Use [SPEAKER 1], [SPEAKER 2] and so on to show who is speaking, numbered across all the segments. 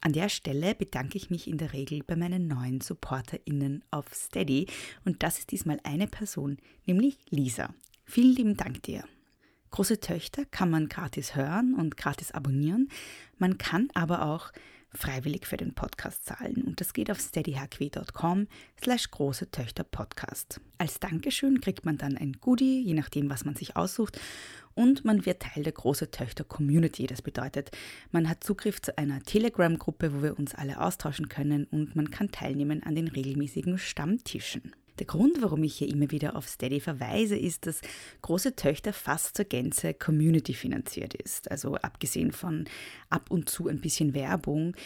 [SPEAKER 1] An der Stelle bedanke ich mich in der Regel bei meinen neuen SupporterInnen auf Steady und das ist diesmal eine Person, nämlich Lisa. Vielen lieben Dank dir. Große Töchter kann man gratis hören und gratis abonnieren. Man kann aber auch freiwillig für den Podcast zahlen und das geht auf steadyhq.com slash große Töchter Podcast. Als Dankeschön kriegt man dann ein Goodie, je nachdem, was man sich aussucht und man wird Teil der große Töchter Community. Das bedeutet, man hat Zugriff zu einer Telegram-Gruppe, wo wir uns alle austauschen können und man kann teilnehmen an den regelmäßigen Stammtischen. Der Grund, warum ich hier immer wieder auf Steady verweise, ist, dass große Töchter fast zur Gänze Community finanziert ist. Also abgesehen von ab und zu ein bisschen Werbung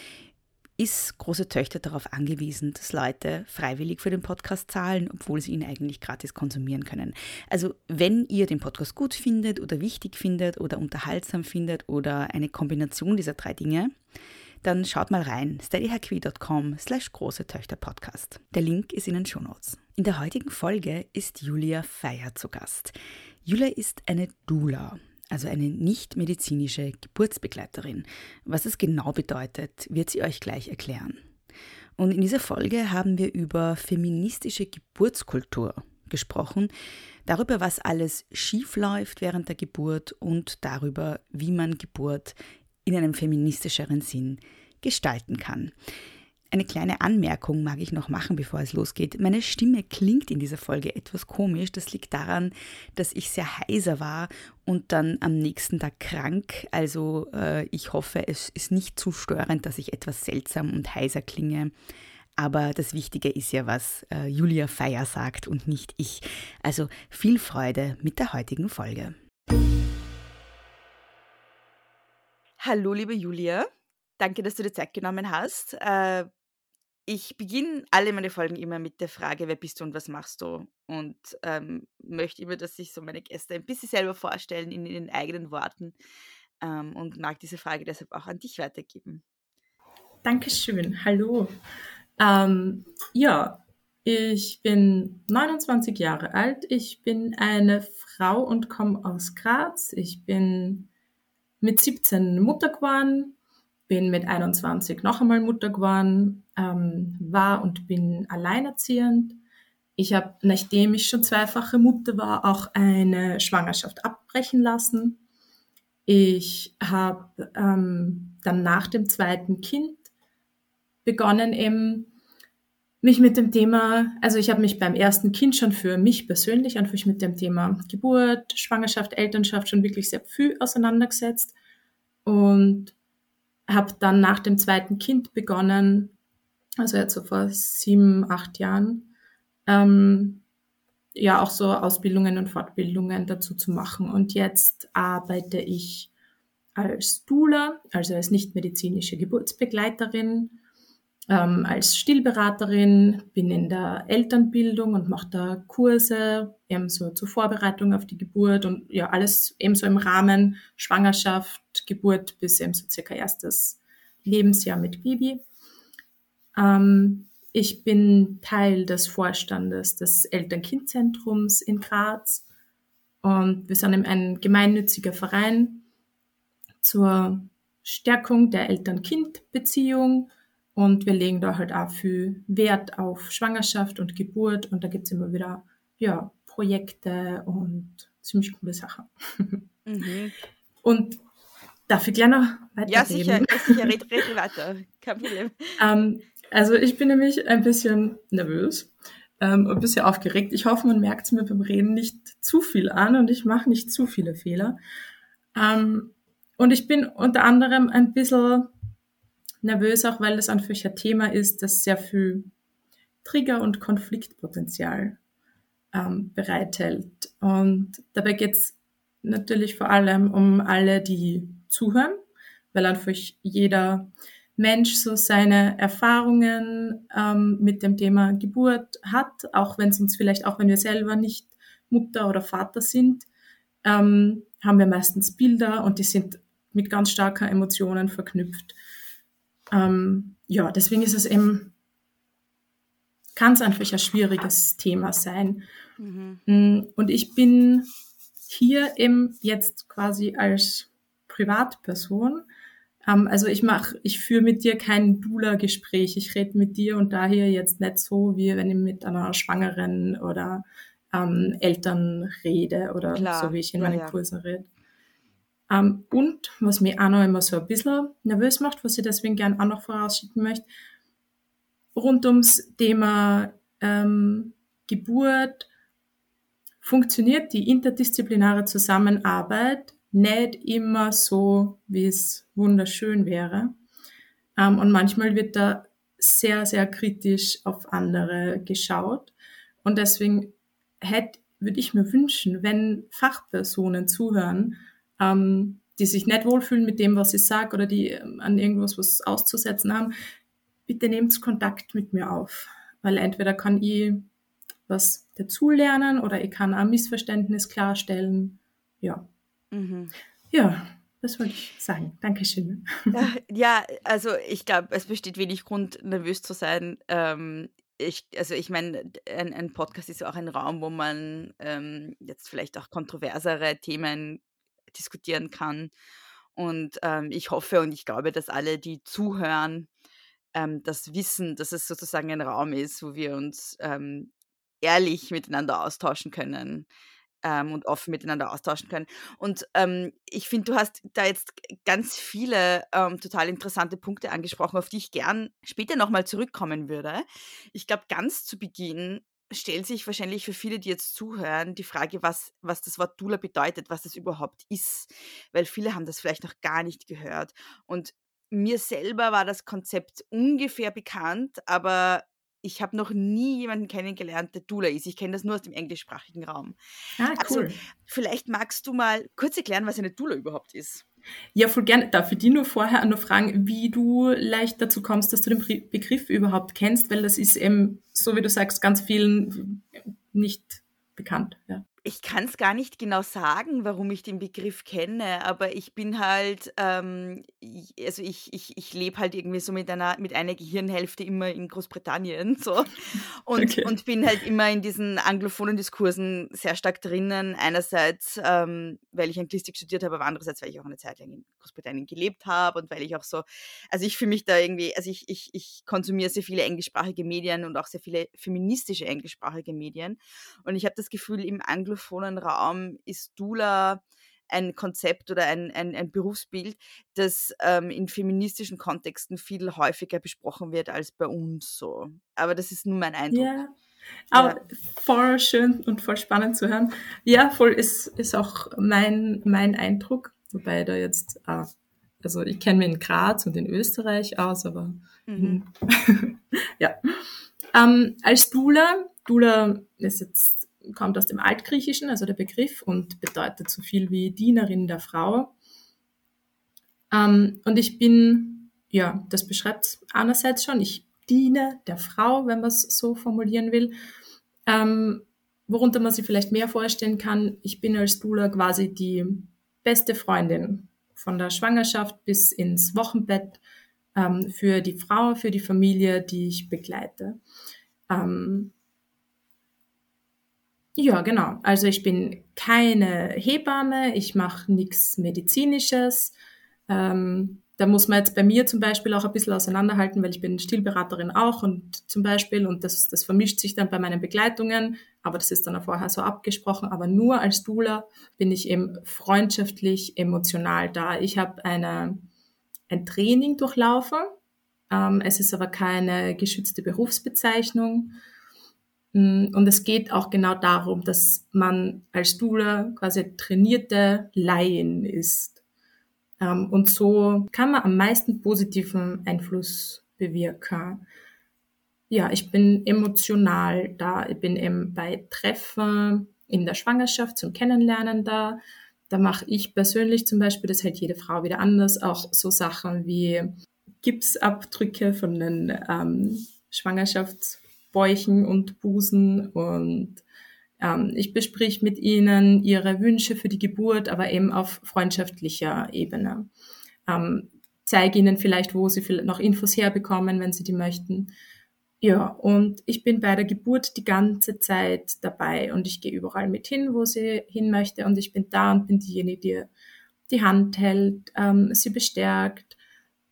[SPEAKER 1] ist große Töchter darauf angewiesen, dass Leute freiwillig für den Podcast zahlen, obwohl sie ihn eigentlich gratis konsumieren können. Also wenn ihr den Podcast gut findet oder wichtig findet oder unterhaltsam findet oder eine Kombination dieser drei Dinge, dann schaut mal rein, steadyhq.com slash große Töchter Podcast. Der Link ist in den Shownotes. In der heutigen Folge ist Julia Feier zu Gast. Julia ist eine Doula, also eine nicht-medizinische Geburtsbegleiterin. Was es genau bedeutet, wird sie euch gleich erklären. Und in dieser Folge haben wir über feministische Geburtskultur gesprochen, darüber, was alles schief läuft während der Geburt und darüber, wie man Geburt in einem feministischeren Sinn gestalten kann. Eine kleine Anmerkung mag ich noch machen, bevor es losgeht. Meine Stimme klingt in dieser Folge etwas komisch. Das liegt daran, dass ich sehr heiser war und dann am nächsten Tag krank. Also äh, ich hoffe, es ist nicht zu störend, dass ich etwas seltsam und heiser klinge. Aber das Wichtige ist ja, was äh, Julia Feier sagt und nicht ich. Also viel Freude mit der heutigen Folge. Hallo, liebe Julia. Danke, dass du dir Zeit genommen hast. Äh, ich beginne alle meine Folgen immer mit der Frage, wer bist du und was machst du? Und ähm, möchte immer, dass sich so meine Gäste ein bisschen selber vorstellen in ihren eigenen Worten ähm, und mag diese Frage deshalb auch an dich weitergeben.
[SPEAKER 2] Dankeschön. Hallo. Ähm, ja, ich bin 29 Jahre alt. Ich bin eine Frau und komme aus Graz. Ich bin mit 17 Mutter geworden, bin mit 21 noch einmal Mutter geworden, ähm, war und bin alleinerziehend. Ich habe, nachdem ich schon zweifache Mutter war, auch eine Schwangerschaft abbrechen lassen. Ich habe ähm, dann nach dem zweiten Kind begonnen, eben mich mit dem Thema, also ich habe mich beim ersten Kind schon für mich persönlich einfach mit dem Thema Geburt, Schwangerschaft, Elternschaft schon wirklich sehr viel auseinandergesetzt und habe dann nach dem zweiten Kind begonnen, also jetzt so vor sieben, acht Jahren, ähm, ja auch so Ausbildungen und Fortbildungen dazu zu machen. Und jetzt arbeite ich als Doula, also als nichtmedizinische Geburtsbegleiterin ähm, als Stillberaterin, bin in der Elternbildung und mache da Kurse, eben so zur Vorbereitung auf die Geburt und ja, alles eben so im Rahmen Schwangerschaft, Geburt bis eben so circa erstes Lebensjahr mit Baby. Ähm, ich bin Teil des Vorstandes des Eltern-Kind-Zentrums in Graz und wir sind eben ein gemeinnütziger Verein zur Stärkung der Eltern-Kind-Beziehung und wir legen da halt auch viel Wert auf Schwangerschaft und Geburt und da gibt es immer wieder ja, Projekte und ziemlich coole Sachen. Mhm. Und darf ich gleich noch weiter
[SPEAKER 1] Ja, sicher, ja, sicher, red, red weiter, kein Problem.
[SPEAKER 2] ähm, also ich bin nämlich ein bisschen nervös, ähm, ein bisschen aufgeregt. Ich hoffe, man merkt es mir beim Reden nicht zu viel an und ich mache nicht zu viele Fehler. Ähm, und ich bin unter anderem ein bisschen nervös, auch weil das einfach ein Thema ist, das sehr viel Trigger- und Konfliktpotenzial ähm, bereithält. Und dabei geht es natürlich vor allem um alle, die zuhören, weil einfach jeder Mensch so seine Erfahrungen ähm, mit dem Thema Geburt hat, auch wenn es uns vielleicht, auch wenn wir selber nicht Mutter oder Vater sind, ähm, haben wir meistens Bilder und die sind mit ganz starker Emotionen verknüpft. Ähm, ja, deswegen ist es eben, kann es einfach ein schwieriges Thema sein. Mhm. Mm, und ich bin hier eben jetzt quasi als Privatperson. Ähm, also ich mache, ich führe mit dir kein Dula-Gespräch. Ich rede mit dir und daher jetzt nicht so, wie wenn ich mit einer Schwangeren oder ähm, Eltern rede oder Klar. so wie ich in meinen ja, Kursen rede. Ähm, und was mich auch noch immer so ein bisschen nervös macht, was ich deswegen gerne auch noch vorausschicken möchte, rund ums Thema ähm, Geburt funktioniert die interdisziplinäre Zusammenarbeit nicht immer so, wie es wunderschön wäre. Ähm, und manchmal wird da sehr, sehr kritisch auf andere geschaut. Und deswegen hätte, würde ich mir wünschen, wenn Fachpersonen zuhören, ähm, die sich nicht wohlfühlen mit dem, was ich sage oder die ähm, an irgendwas was auszusetzen haben, bitte nehmt Kontakt mit mir auf. Weil entweder kann ich was dazulernen oder ich kann ein Missverständnis klarstellen. Ja. Mhm. Ja, das wollte ich sagen. Dankeschön.
[SPEAKER 3] Ja, also ich glaube, es besteht wenig Grund, nervös zu sein. Ähm, ich, also ich meine, ein, ein, Podcast ist ja auch ein Raum, wo man ähm, jetzt vielleicht auch kontroversere Themen diskutieren kann. Und ähm, ich hoffe und ich glaube, dass alle, die zuhören, ähm, das wissen, dass es sozusagen ein Raum ist, wo wir uns ähm, ehrlich miteinander austauschen können ähm, und offen miteinander austauschen können. Und ähm, ich finde, du hast da jetzt ganz viele ähm, total interessante Punkte angesprochen, auf die ich gern später nochmal zurückkommen würde. Ich glaube, ganz zu Beginn stellt sich wahrscheinlich für viele, die jetzt zuhören, die Frage, was, was das Wort Dula bedeutet, was das überhaupt ist, weil viele haben das vielleicht noch gar nicht gehört. Und mir selber war das Konzept ungefähr bekannt, aber ich habe noch nie jemanden kennengelernt, der Dula ist. Ich kenne das nur aus dem englischsprachigen Raum. Ah, also, cool. Also, vielleicht magst du mal kurz erklären, was eine Dula überhaupt ist.
[SPEAKER 2] Ja, voll gerne. Darf ich dich nur vorher noch fragen, wie du leicht dazu kommst, dass du den Begriff überhaupt kennst, weil das ist eben, so wie du sagst, ganz vielen nicht bekannt. Ja
[SPEAKER 3] ich kann es gar nicht genau sagen, warum ich den Begriff kenne, aber ich bin halt, ähm, also ich, ich, ich lebe halt irgendwie so mit einer, mit einer Gehirnhälfte immer in Großbritannien so und, okay. und bin halt immer in diesen anglophonen Diskursen sehr stark drinnen. Einerseits, ähm, weil ich Anglistik studiert habe, aber andererseits, weil ich auch eine Zeit lang in Großbritannien gelebt habe und weil ich auch so, also ich fühle mich da irgendwie, also ich, ich, ich konsumiere sehr viele englischsprachige Medien und auch sehr viele feministische englischsprachige Medien und ich habe das Gefühl, im Anglo anglophonen Raum ist Dula ein Konzept oder ein, ein, ein Berufsbild, das ähm, in feministischen Kontexten viel häufiger besprochen wird als bei uns so. Aber das ist nur mein Eindruck.
[SPEAKER 2] Ja. Aber ja. voll schön und voll spannend zu hören. Ja, voll ist, ist auch mein, mein Eindruck, wobei da jetzt, äh, also ich kenne mich in Graz und in Österreich aus, aber mhm. ja. Ähm, als Dula, Dula ist jetzt kommt aus dem Altgriechischen, also der Begriff, und bedeutet so viel wie Dienerin der Frau. Ähm, und ich bin, ja, das beschreibt einerseits schon, ich diene der Frau, wenn man es so formulieren will. Ähm, worunter man sich vielleicht mehr vorstellen kann, ich bin als Dula quasi die beste Freundin von der Schwangerschaft bis ins Wochenbett ähm, für die Frau, für die Familie, die ich begleite. Ähm, ja, genau. Also ich bin keine Hebamme, ich mache nichts Medizinisches. Ähm, da muss man jetzt bei mir zum Beispiel auch ein bisschen auseinanderhalten, weil ich bin Stillberaterin auch und zum Beispiel, und das, das vermischt sich dann bei meinen Begleitungen, aber das ist dann auch vorher so abgesprochen, aber nur als Dula bin ich eben freundschaftlich, emotional da. Ich habe eine, ein Training durchlaufen, ähm, es ist aber keine geschützte Berufsbezeichnung und es geht auch genau darum, dass man als Doula quasi trainierte Laien ist. Ähm, und so kann man am meisten positiven Einfluss bewirken. Ja, ich bin emotional da. Ich bin eben bei Treffen in der Schwangerschaft zum Kennenlernen da. Da mache ich persönlich zum Beispiel, das hält jede Frau wieder anders, auch so Sachen wie Gipsabdrücke von den ähm, Schwangerschaftsbäuchen und Busen und ähm, ich besprich mit ihnen ihre Wünsche für die Geburt, aber eben auf freundschaftlicher Ebene. Ähm, zeige ihnen vielleicht, wo sie noch Infos herbekommen, wenn sie die möchten. Ja, und ich bin bei der Geburt die ganze Zeit dabei und ich gehe überall mit hin, wo sie hin möchte und ich bin da und bin diejenige, die die Hand hält, ähm, sie bestärkt.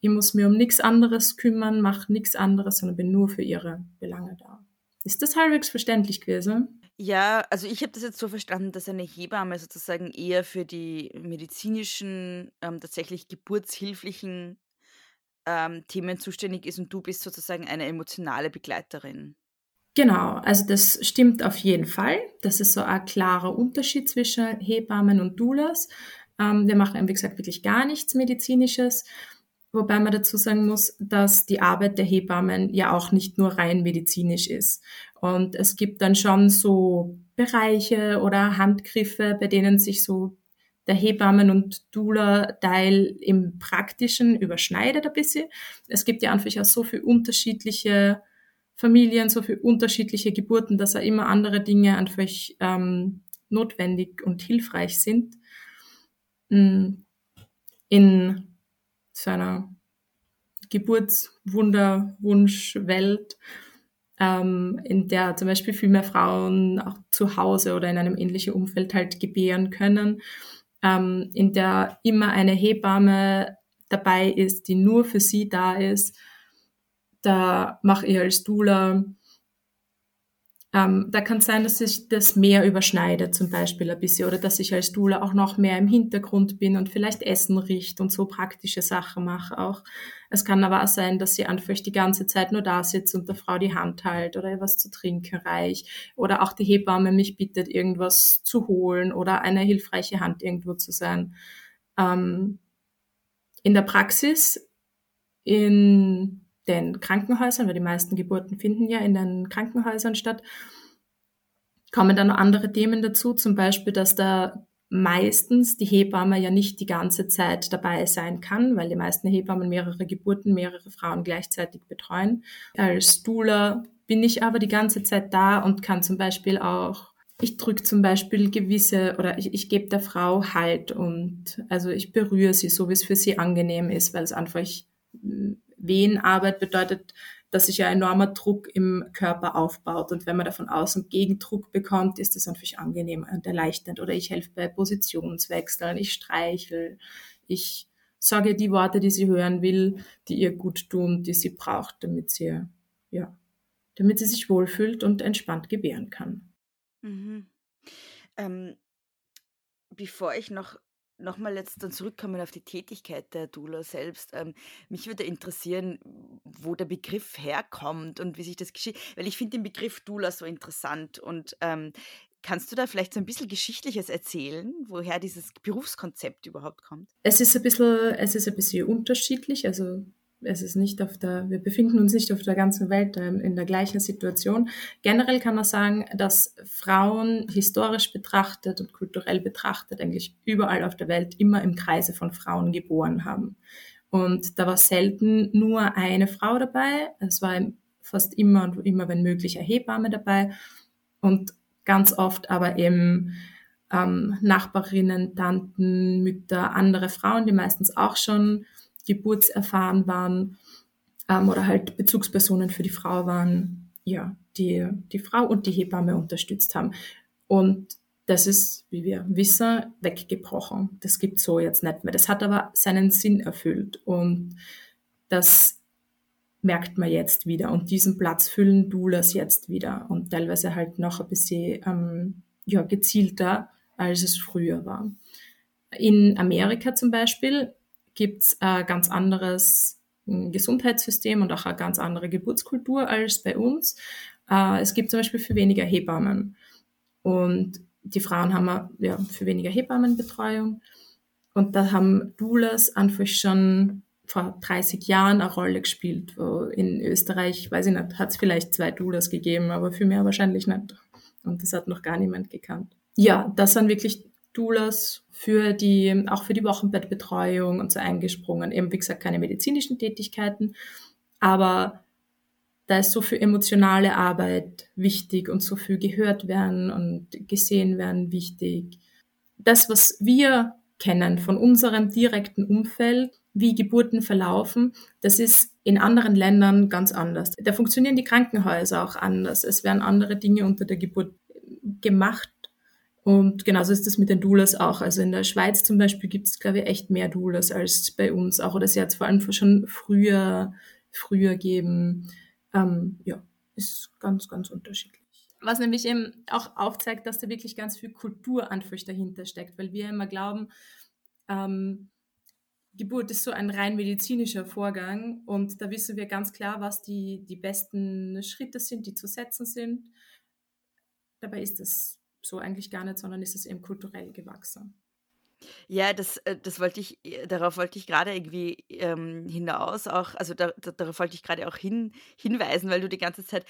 [SPEAKER 2] Ich muss mir um nichts anderes kümmern, mache nichts anderes, sondern bin nur für ihre Belange da. Ist das halbwegs verständlich gewesen?
[SPEAKER 3] Ja, also ich habe das jetzt so verstanden, dass eine Hebamme sozusagen eher für die medizinischen, ähm, tatsächlich geburtshilflichen ähm, Themen zuständig ist und du bist sozusagen eine emotionale Begleiterin.
[SPEAKER 2] Genau, also das stimmt auf jeden Fall. Das ist so ein klarer Unterschied zwischen Hebammen und Doulas. Ähm, wir machen, wie gesagt, wirklich gar nichts Medizinisches. Wobei man dazu sagen muss, dass die Arbeit der Hebammen ja auch nicht nur rein medizinisch ist. Und es gibt dann schon so Bereiche oder Handgriffe, bei denen sich so der Hebammen- und Dula-Teil im Praktischen überschneidet ein bisschen. Es gibt ja einfach auch so viele unterschiedliche Familien, so viele unterschiedliche Geburten, dass auch immer andere Dinge einfach ähm, notwendig und hilfreich sind. Mm, in seiner Geburtswunderwunschwelt, ähm, in der zum Beispiel viel mehr Frauen auch zu Hause oder in einem ähnlichen Umfeld halt gebären können ähm, in der immer eine Hebamme dabei ist, die nur für sie da ist. Da mache ich als Dula ähm, da kann es sein, dass sich das mehr überschneidet, zum Beispiel ein bisschen, oder dass ich als Dula auch noch mehr im Hintergrund bin und vielleicht Essen riecht und so praktische Sachen mache auch. Es kann aber auch sein, dass sie einfach die ganze Zeit nur da sitzt und der Frau die Hand hält oder ihr was zu trinken reicht oder auch die Hebamme mich bittet, irgendwas zu holen oder eine hilfreiche Hand irgendwo zu sein. Ähm, in der Praxis, in den Krankenhäusern, weil die meisten Geburten finden ja in den Krankenhäusern statt, kommen dann noch andere Themen dazu, zum Beispiel, dass da meistens die Hebamme ja nicht die ganze Zeit dabei sein kann, weil die meisten Hebammen mehrere Geburten, mehrere Frauen gleichzeitig betreuen. Als Doula bin ich aber die ganze Zeit da und kann zum Beispiel auch, ich drücke zum Beispiel gewisse oder ich, ich gebe der Frau Halt und also ich berühre sie so, wie es für sie angenehm ist, weil es einfach Wehenarbeit bedeutet, dass sich ein enormer Druck im Körper aufbaut. Und wenn man da von außen Gegendruck bekommt, ist das natürlich angenehm und erleichternd. Oder ich helfe bei Positionswechseln, ich streichel, ich sage die Worte, die sie hören will, die ihr gut tun, die sie braucht, damit sie, ja, damit sie sich wohlfühlt und entspannt gebären kann.
[SPEAKER 3] Mhm. Ähm, bevor ich noch nochmal jetzt dann zurückkommen auf die Tätigkeit der Dula selbst. Ähm, mich würde interessieren, wo der Begriff herkommt und wie sich das geschieht, weil ich finde den Begriff Dula so interessant und ähm, Kannst du da vielleicht so ein bisschen Geschichtliches erzählen, woher dieses Berufskonzept überhaupt kommt?
[SPEAKER 2] Es ist ein bisschen, es ist ein bisschen unterschiedlich. Also es ist nicht auf der, wir befinden uns nicht auf der ganzen Welt ähm, in der gleichen Situation. Generell kann man sagen, dass Frauen historisch betrachtet und kulturell betrachtet eigentlich überall auf der Welt immer im Kreise von Frauen geboren haben. Und da war selten nur eine Frau dabei. Es war fast immer und immer, wenn möglich, eine Hebamme dabei. Und ganz oft aber eben ähm, Nachbarinnen, Tanten, Mütter, andere Frauen, die meistens auch schon geburtserfahren waren ähm, oder halt Bezugspersonen für die Frau waren, ja, die die Frau und die Hebamme unterstützt haben. Und das ist, wie wir wissen, weggebrochen. Das gibt so jetzt nicht mehr. Das hat aber seinen Sinn erfüllt und das merkt man jetzt wieder. Und diesen Platz füllen Doulas jetzt wieder und teilweise halt noch ein bisschen ähm, ja, gezielter, als es früher war. In Amerika zum Beispiel gibt es ein ganz anderes hm, Gesundheitssystem und auch eine ganz andere Geburtskultur als bei uns. Äh, es gibt zum Beispiel für weniger Hebammen. Und die Frauen haben ja für weniger Hebammenbetreuung. Und da haben Doulas einfach schon vor 30 Jahren eine Rolle gespielt. Wo in Österreich, weiß ich nicht, hat es vielleicht zwei Doulas gegeben, aber für mehr wahrscheinlich nicht. Und das hat noch gar niemand gekannt. Ja, das sind wirklich Doulas für die, auch für die Wochenbettbetreuung und so eingesprungen. Eben, wie gesagt, keine medizinischen Tätigkeiten, aber da ist so viel emotionale Arbeit wichtig und so viel gehört werden und gesehen werden wichtig. Das, was wir kennen von unserem direkten Umfeld, wie Geburten verlaufen, das ist in anderen Ländern ganz anders. Da funktionieren die Krankenhäuser auch anders. Es werden andere Dinge unter der Geburt gemacht. Und genauso ist das mit den Doulas auch. Also in der Schweiz zum Beispiel gibt es, glaube ich, echt mehr Doulas als bei uns auch. Oder sie hat es vor allem schon früher, früher geben ähm, ja, ist ganz, ganz unterschiedlich. Was nämlich eben auch aufzeigt, dass da wirklich ganz viel Kultur dahinter steckt, weil wir immer glauben, ähm, Geburt ist so ein rein medizinischer Vorgang und da wissen wir ganz klar, was die, die besten Schritte sind, die zu setzen sind. Dabei ist es so eigentlich gar nicht, sondern ist es eben kulturell gewachsen.
[SPEAKER 3] Ja, das, äh, das wollte ich, äh, darauf wollte ich gerade irgendwie ähm, hinaus auch, also da, da, darauf wollte ich gerade auch hin, hinweisen, weil du die ganze Zeit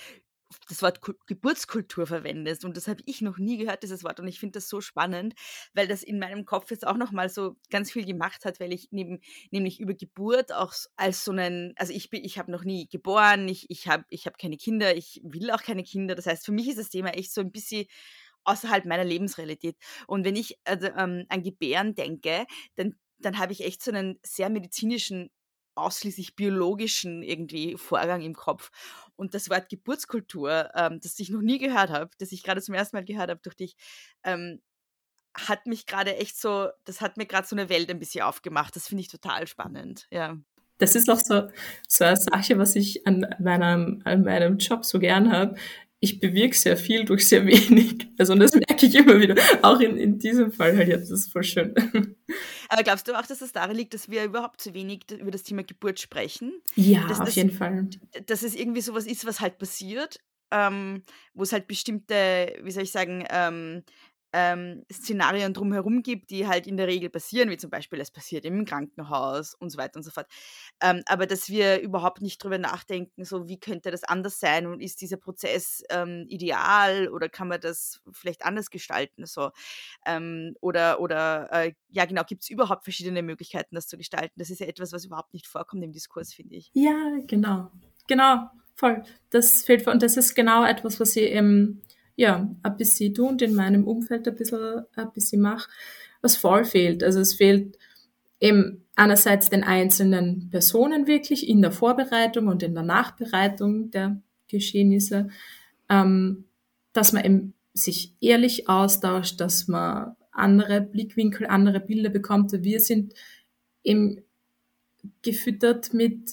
[SPEAKER 3] das Wort Geburtskultur verwendest und das habe ich noch nie gehört, dieses Wort und ich finde das so spannend, weil das in meinem Kopf jetzt auch nochmal so ganz viel gemacht hat, weil ich neben, nämlich über Geburt auch als so einen, also ich ich habe noch nie geboren, ich, ich habe ich hab keine Kinder, ich will auch keine Kinder, das heißt für mich ist das Thema echt so ein bisschen außerhalb meiner Lebensrealität. Und wenn ich also, ähm, an Gebären denke, dann, dann habe ich echt so einen sehr medizinischen, ausschließlich biologischen irgendwie Vorgang im Kopf. Und das Wort Geburtskultur, ähm, das ich noch nie gehört habe, das ich gerade zum ersten Mal gehört habe durch dich, ähm, hat mich gerade echt so, das hat mir gerade so eine Welt ein bisschen aufgemacht. Das finde ich total spannend, ja.
[SPEAKER 2] Das ist auch so, so eine Sache, was ich an meinem, an meinem Job so gern habe ich bewirke sehr viel durch sehr wenig. Also und das merke ich immer wieder. Auch in, in diesem Fall halt jetzt. Das ist voll schön.
[SPEAKER 3] Aber glaubst du auch, dass es daran liegt, dass wir überhaupt zu wenig über das Thema Geburt sprechen?
[SPEAKER 2] Ja,
[SPEAKER 3] dass
[SPEAKER 2] auf
[SPEAKER 3] das,
[SPEAKER 2] jeden Fall.
[SPEAKER 3] Dass es irgendwie sowas ist, was halt passiert, ähm, wo es halt bestimmte, wie soll ich sagen, ähm, ähm, Szenarien drumherum gibt, die halt in der Regel passieren, wie zum Beispiel es passiert im Krankenhaus und so weiter und so fort. Ähm, aber dass wir überhaupt nicht drüber nachdenken, so wie könnte das anders sein und ist dieser Prozess ähm, ideal oder kann man das vielleicht anders gestalten? So. Ähm, oder oder äh, ja genau, gibt es überhaupt verschiedene Möglichkeiten, das zu gestalten? Das ist ja etwas, was überhaupt nicht vorkommt im Diskurs, finde ich.
[SPEAKER 2] Ja, genau. Genau, voll. Das fehlt und das ist genau etwas, was sie im ja, ein bisschen tue und in meinem Umfeld ein bisschen, ein bisschen mache, was voll fehlt. Also es fehlt eben einerseits den einzelnen Personen wirklich in der Vorbereitung und in der Nachbereitung der Geschehnisse, ähm, dass man eben sich ehrlich austauscht, dass man andere Blickwinkel, andere Bilder bekommt. Wir sind eben gefüttert mit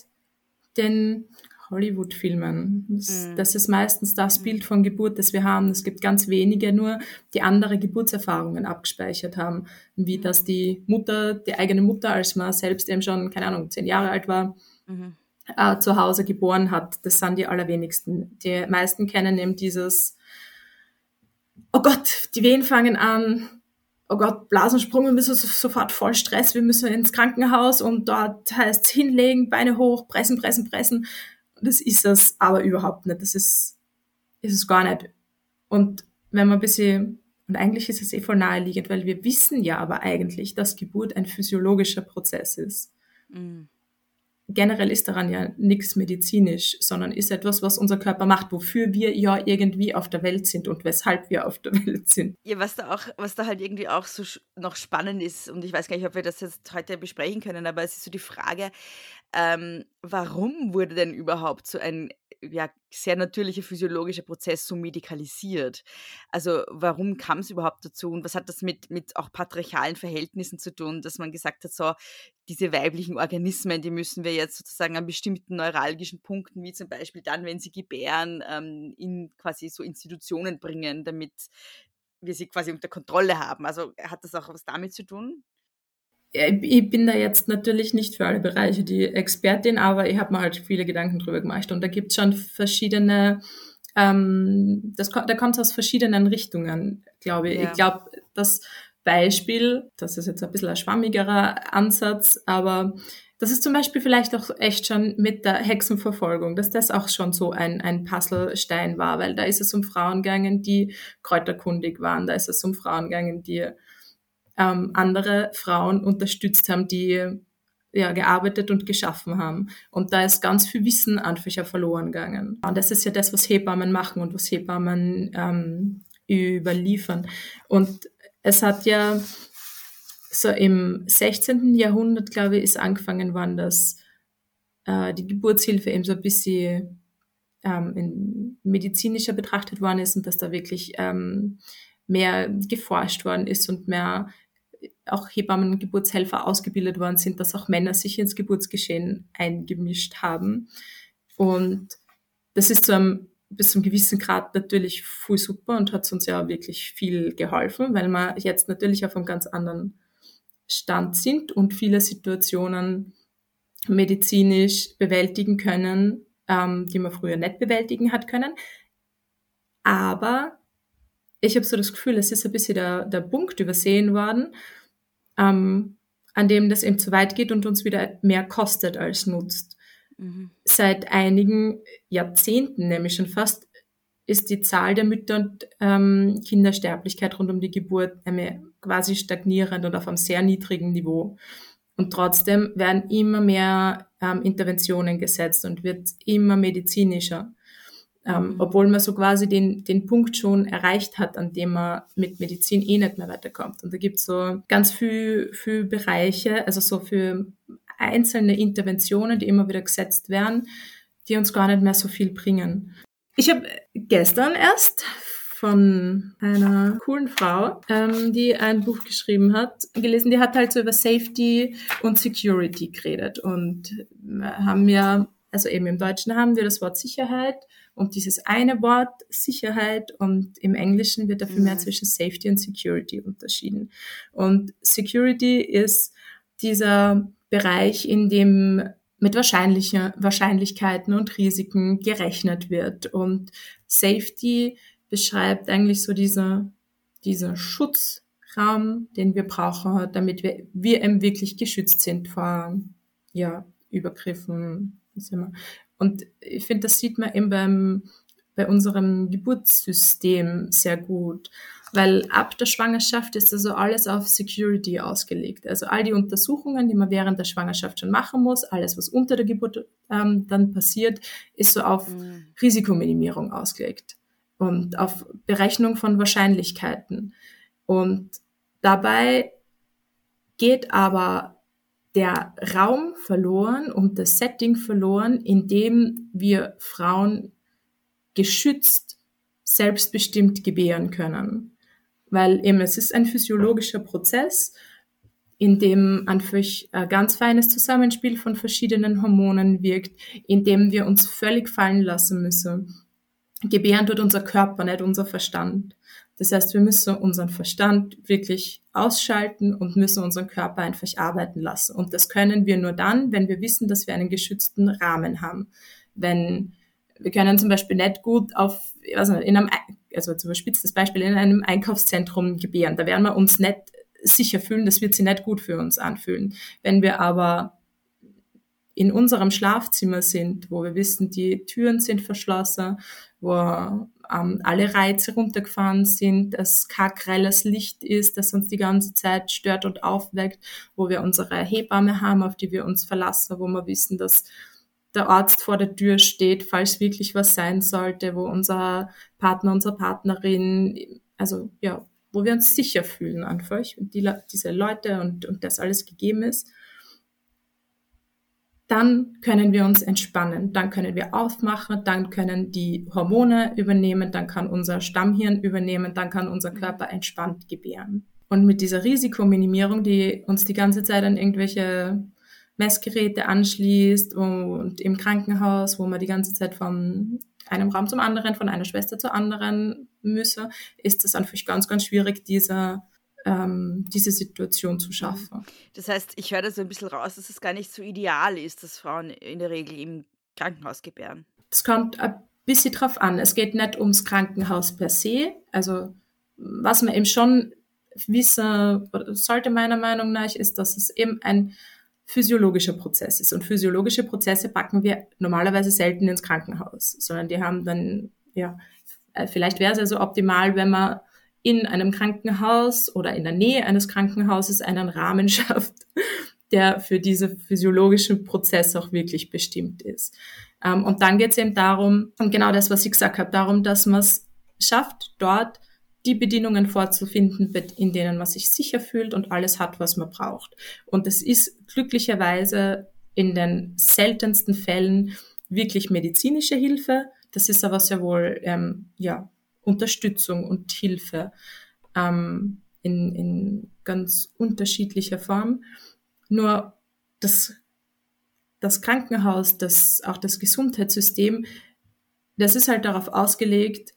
[SPEAKER 2] den Hollywood-Filmen. Das, mhm. das, ist meistens das mhm. Bild von Geburt, das wir haben. Es gibt ganz wenige nur, die andere Geburtserfahrungen abgespeichert haben, wie dass die Mutter, die eigene Mutter, als man selbst eben schon, keine Ahnung, zehn Jahre alt war, mhm. äh, zu Hause geboren hat. Das sind die allerwenigsten. Die meisten kennen eben dieses, oh Gott, die Wehen fangen an, oh Gott, Blasensprung, wir müssen sofort voll Stress, wir müssen ins Krankenhaus und dort heißt hinlegen, Beine hoch, pressen, pressen, pressen. Das ist es aber überhaupt nicht. Das ist, ist es gar nicht. Und wenn man ein bisschen, und eigentlich ist es eh voll naheliegend, weil wir wissen ja aber eigentlich, dass Geburt ein physiologischer Prozess ist. Mhm generell ist daran ja nichts medizinisch, sondern ist etwas, was unser Körper macht, wofür wir ja irgendwie auf der Welt sind und weshalb wir auf der Welt sind.
[SPEAKER 3] Ja, was da auch, was da halt irgendwie auch so noch spannend ist, und ich weiß gar nicht, ob wir das jetzt heute besprechen können, aber es ist so die Frage, ähm, warum wurde denn überhaupt so ein ja, sehr natürlicher physiologischer Prozess so medikalisiert? Also warum kam es überhaupt dazu und was hat das mit, mit auch patriarchalen Verhältnissen zu tun, dass man gesagt hat, so diese weiblichen Organismen, die müssen wir jetzt sozusagen an bestimmten neuralgischen Punkten, wie zum Beispiel dann, wenn sie gebären, ähm, in quasi so Institutionen bringen, damit wir sie quasi unter Kontrolle haben. Also hat das auch was damit zu tun?
[SPEAKER 2] ich bin da jetzt natürlich nicht für alle Bereiche die Expertin, aber ich habe mir halt viele Gedanken drüber gemacht und da gibt es schon verschiedene ähm, das, da kommt es aus verschiedenen Richtungen, glaube ich. Ja. Ich glaube, das Beispiel, das ist jetzt ein bisschen ein schwammigerer Ansatz, aber das ist zum Beispiel vielleicht auch echt schon mit der Hexenverfolgung, dass das auch schon so ein, ein Puzzlestein war, weil da ist es um Frauen gegangen, die kräuterkundig waren, da ist es um Frauen gegangen, die ähm, andere Frauen unterstützt haben, die ja, gearbeitet und geschaffen haben. Und da ist ganz viel Wissen einfach ja verloren gegangen. Und das ist ja das, was Hebammen machen und was Hebammen ähm, überliefern. Und es hat ja so im 16. Jahrhundert, glaube ich, ist angefangen worden, dass äh, die Geburtshilfe eben so ein bisschen ähm, in medizinischer betrachtet worden ist und dass da wirklich ähm, mehr geforscht worden ist und mehr auch Hebammen und Geburtshelfer ausgebildet worden sind, dass auch Männer sich ins Geburtsgeschehen eingemischt haben. Und das ist zu einem, bis zu einem gewissen Grad natürlich voll super und hat uns ja wirklich viel geholfen, weil wir jetzt natürlich auf einem ganz anderen Stand sind und viele Situationen medizinisch bewältigen können, ähm, die man früher nicht bewältigen hat können. Aber ich habe so das Gefühl, es ist ein bisschen der, der Punkt übersehen worden, ähm, an dem das eben zu weit geht und uns wieder mehr kostet als nutzt. Mhm. Seit einigen Jahrzehnten, nämlich schon fast, ist die Zahl der Mütter- und ähm, Kindersterblichkeit rund um die Geburt quasi stagnierend und auf einem sehr niedrigen Niveau. Und trotzdem werden immer mehr ähm, Interventionen gesetzt und wird immer medizinischer. Ähm, mhm. obwohl man so quasi den, den Punkt schon erreicht hat, an dem man mit Medizin eh nicht mehr weiterkommt. Und da gibt es so ganz viel, viel Bereiche, also so für einzelne Interventionen, die immer wieder gesetzt werden, die uns gar nicht mehr so viel bringen. Ich habe gestern erst von einer coolen Frau, ähm, die ein Buch geschrieben hat, gelesen, die hat halt so über Safety und Security geredet. Und haben ja, also eben im Deutschen haben wir das Wort Sicherheit und dieses eine Wort Sicherheit und im Englischen wird dafür mhm. mehr zwischen Safety und Security unterschieden. Und Security ist dieser Bereich, in dem mit wahrscheinlicher, Wahrscheinlichkeiten und Risiken gerechnet wird. Und Safety beschreibt eigentlich so dieser, dieser Schutzraum, den wir brauchen, damit wir, wir eben wirklich geschützt sind vor ja, Übergriffen. Und ich finde, das sieht man eben beim, bei unserem Geburtssystem sehr gut, weil ab der Schwangerschaft ist also alles auf Security ausgelegt. Also all die Untersuchungen, die man während der Schwangerschaft schon machen muss, alles, was unter der Geburt ähm, dann passiert, ist so auf mhm. Risikominimierung ausgelegt und auf Berechnung von Wahrscheinlichkeiten. Und dabei geht aber der Raum verloren und das Setting verloren, in dem wir Frauen geschützt, selbstbestimmt gebären können. Weil eben es ist ein physiologischer Prozess, in dem einfach ein ganz feines Zusammenspiel von verschiedenen Hormonen wirkt, in dem wir uns völlig fallen lassen müssen. Gebären tut unser Körper, nicht unser Verstand. Das heißt, wir müssen unseren Verstand wirklich ausschalten und müssen unseren Körper einfach arbeiten lassen. Und das können wir nur dann, wenn wir wissen, dass wir einen geschützten Rahmen haben. Wenn wir können zum Beispiel nicht gut auf, also in einem, also zum überspitztes Beispiel, in einem Einkaufszentrum gebären. Da werden wir uns nicht sicher fühlen, das wird sich nicht gut für uns anfühlen. Wenn wir aber in unserem Schlafzimmer sind, wo wir wissen, die Türen sind verschlossen, wo ähm, alle Reize runtergefahren sind, dass kein grelles Licht ist, das uns die ganze Zeit stört und aufweckt, wo wir unsere Hebamme haben, auf die wir uns verlassen, wo wir wissen, dass der Arzt vor der Tür steht, falls wirklich was sein sollte, wo unser Partner, unsere Partnerin, also ja, wo wir uns sicher fühlen einfach und die, diese Leute und, und das alles gegeben ist dann können wir uns entspannen, dann können wir aufmachen, dann können die Hormone übernehmen, dann kann unser Stammhirn übernehmen, dann kann unser Körper entspannt gebären. Und mit dieser Risikominimierung, die uns die ganze Zeit an irgendwelche Messgeräte anschließt und im Krankenhaus, wo man die ganze Zeit von einem Raum zum anderen, von einer Schwester zur anderen müsse, ist es einfach ganz, ganz schwierig, dieser ähm, diese Situation zu schaffen.
[SPEAKER 3] Das heißt, ich höre da so ein bisschen raus, dass es gar nicht so ideal ist, dass Frauen in der Regel im Krankenhaus gebären.
[SPEAKER 2] Es kommt ein bisschen drauf an. Es geht nicht ums Krankenhaus per se. Also was man eben schon wissen sollte meiner Meinung nach, ist, dass es eben ein physiologischer Prozess ist. Und physiologische Prozesse packen wir normalerweise selten ins Krankenhaus, sondern die haben dann, ja, äh, vielleicht wäre es also optimal, wenn man in einem Krankenhaus oder in der Nähe eines Krankenhauses einen Rahmen schafft, der für diesen physiologischen Prozess auch wirklich bestimmt ist. Ähm, und dann geht es eben darum, und genau das, was ich gesagt habe, darum, dass man es schafft, dort die Bedingungen vorzufinden, in denen man sich sicher fühlt und alles hat, was man braucht. Und es ist glücklicherweise in den seltensten Fällen wirklich medizinische Hilfe. Das ist aber sehr wohl ähm, ja, Unterstützung und Hilfe ähm, in, in ganz unterschiedlicher Form. Nur das, das Krankenhaus, das, auch das Gesundheitssystem, das ist halt darauf ausgelegt,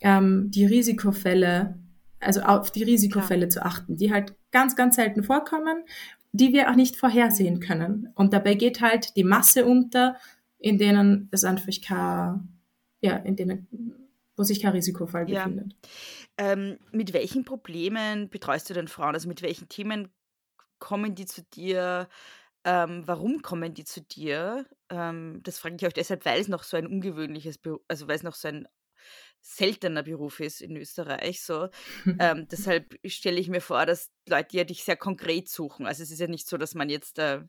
[SPEAKER 2] ähm, die Risikofälle, also auf die Risikofälle ja. zu achten, die halt ganz, ganz selten vorkommen, die wir auch nicht vorhersehen können. Und dabei geht halt die Masse unter, in denen es einfach kein, ja, in denen, wo sich kein Risikofall ja. befindet.
[SPEAKER 3] Ähm, mit welchen Problemen betreust du denn Frauen? Also mit welchen Themen kommen die zu dir? Ähm, warum kommen die zu dir? Ähm, das frage ich euch deshalb, weil es noch so ein ungewöhnliches, also weil es noch so ein seltener Beruf ist in Österreich. So. ähm, deshalb stelle ich mir vor, dass Leute ja dich sehr konkret suchen. Also es ist ja nicht so, dass man jetzt äh,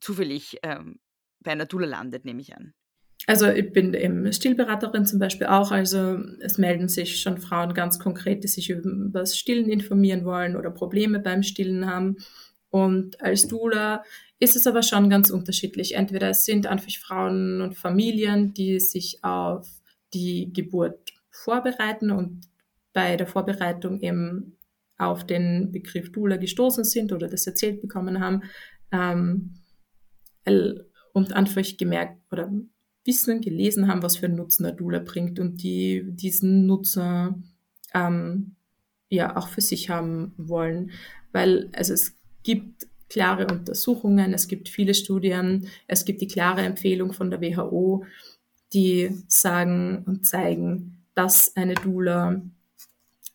[SPEAKER 3] zufällig ähm, bei einer Dula landet, nehme ich an.
[SPEAKER 2] Also ich bin eben Stillberaterin zum Beispiel auch. Also es melden sich schon Frauen ganz konkret, die sich über das Stillen informieren wollen oder Probleme beim Stillen haben. Und als Dula ist es aber schon ganz unterschiedlich. Entweder es sind einfach Frauen und Familien, die sich auf die Geburt vorbereiten und bei der Vorbereitung eben auf den Begriff Dula gestoßen sind oder das erzählt bekommen haben ähm, und einfach gemerkt oder wissen, gelesen haben, was für einen Nutzen der Dula bringt und die diesen Nutzer ähm, ja auch für sich haben wollen. Weil also es gibt klare Untersuchungen, es gibt viele Studien, es gibt die klare Empfehlung von der WHO, die sagen und zeigen, dass eine Doula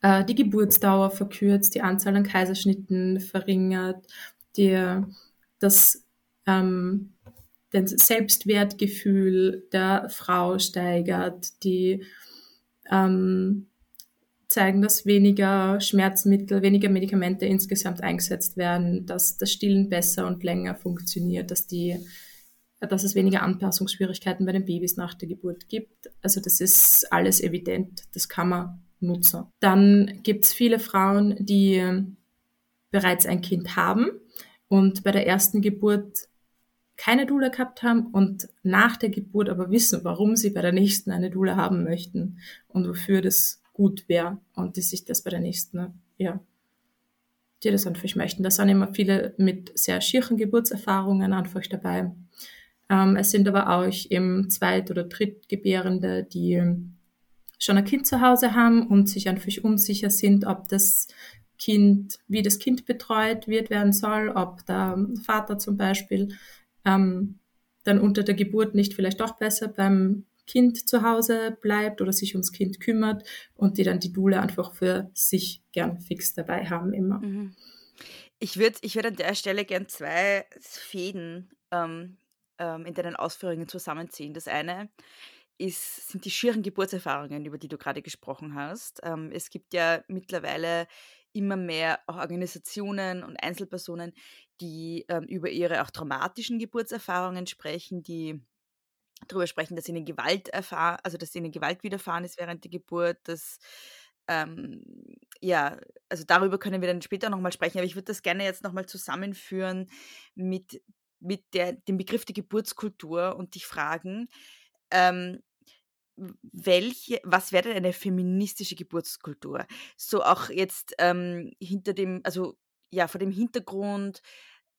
[SPEAKER 2] äh, die Geburtsdauer verkürzt, die Anzahl an Kaiserschnitten verringert, die, das ähm, den Selbstwertgefühl der Frau steigert, die ähm, zeigen, dass weniger Schmerzmittel, weniger Medikamente insgesamt eingesetzt werden, dass das Stillen besser und länger funktioniert, dass die dass es weniger Anpassungsschwierigkeiten bei den Babys nach der Geburt gibt. Also das ist alles evident, das kann man nutzen. Dann gibt es viele Frauen, die bereits ein Kind haben und bei der ersten Geburt keine Dula gehabt haben und nach der Geburt aber wissen, warum sie bei der nächsten eine Dula haben möchten und wofür das gut wäre und die sich das bei der nächsten, ja, die das einfach möchten. Da sind immer viele mit sehr schieren Geburtserfahrungen einfach dabei. Ähm, es sind aber auch im Zweit- oder Drittgebärende, die schon ein Kind zu Hause haben und sich einfach unsicher sind, ob das Kind, wie das Kind betreut wird werden soll, ob der Vater zum Beispiel ähm, dann unter der Geburt nicht vielleicht doch besser beim Kind zu Hause bleibt oder sich ums Kind kümmert und die dann die Dule einfach für sich gern fix dabei haben immer. Mhm.
[SPEAKER 3] Ich würde ich würd an der Stelle gern zwei Fäden ähm, ähm, in deinen Ausführungen zusammenziehen. Das eine ist, sind die schieren Geburtserfahrungen, über die du gerade gesprochen hast. Ähm, es gibt ja mittlerweile immer mehr auch Organisationen und Einzelpersonen, die ähm, über ihre auch traumatischen Geburtserfahrungen sprechen, die darüber sprechen, dass ihnen Gewalt erfahren, also dass ihnen Gewalt widerfahren ist während der Geburt, dass ähm, ja, also darüber können wir dann später nochmal sprechen, aber ich würde das gerne jetzt nochmal zusammenführen mit, mit der, dem Begriff der Geburtskultur und dich fragen, ähm, welche, was wäre denn eine feministische Geburtskultur? So auch jetzt ähm, hinter dem, also ja, vor dem Hintergrund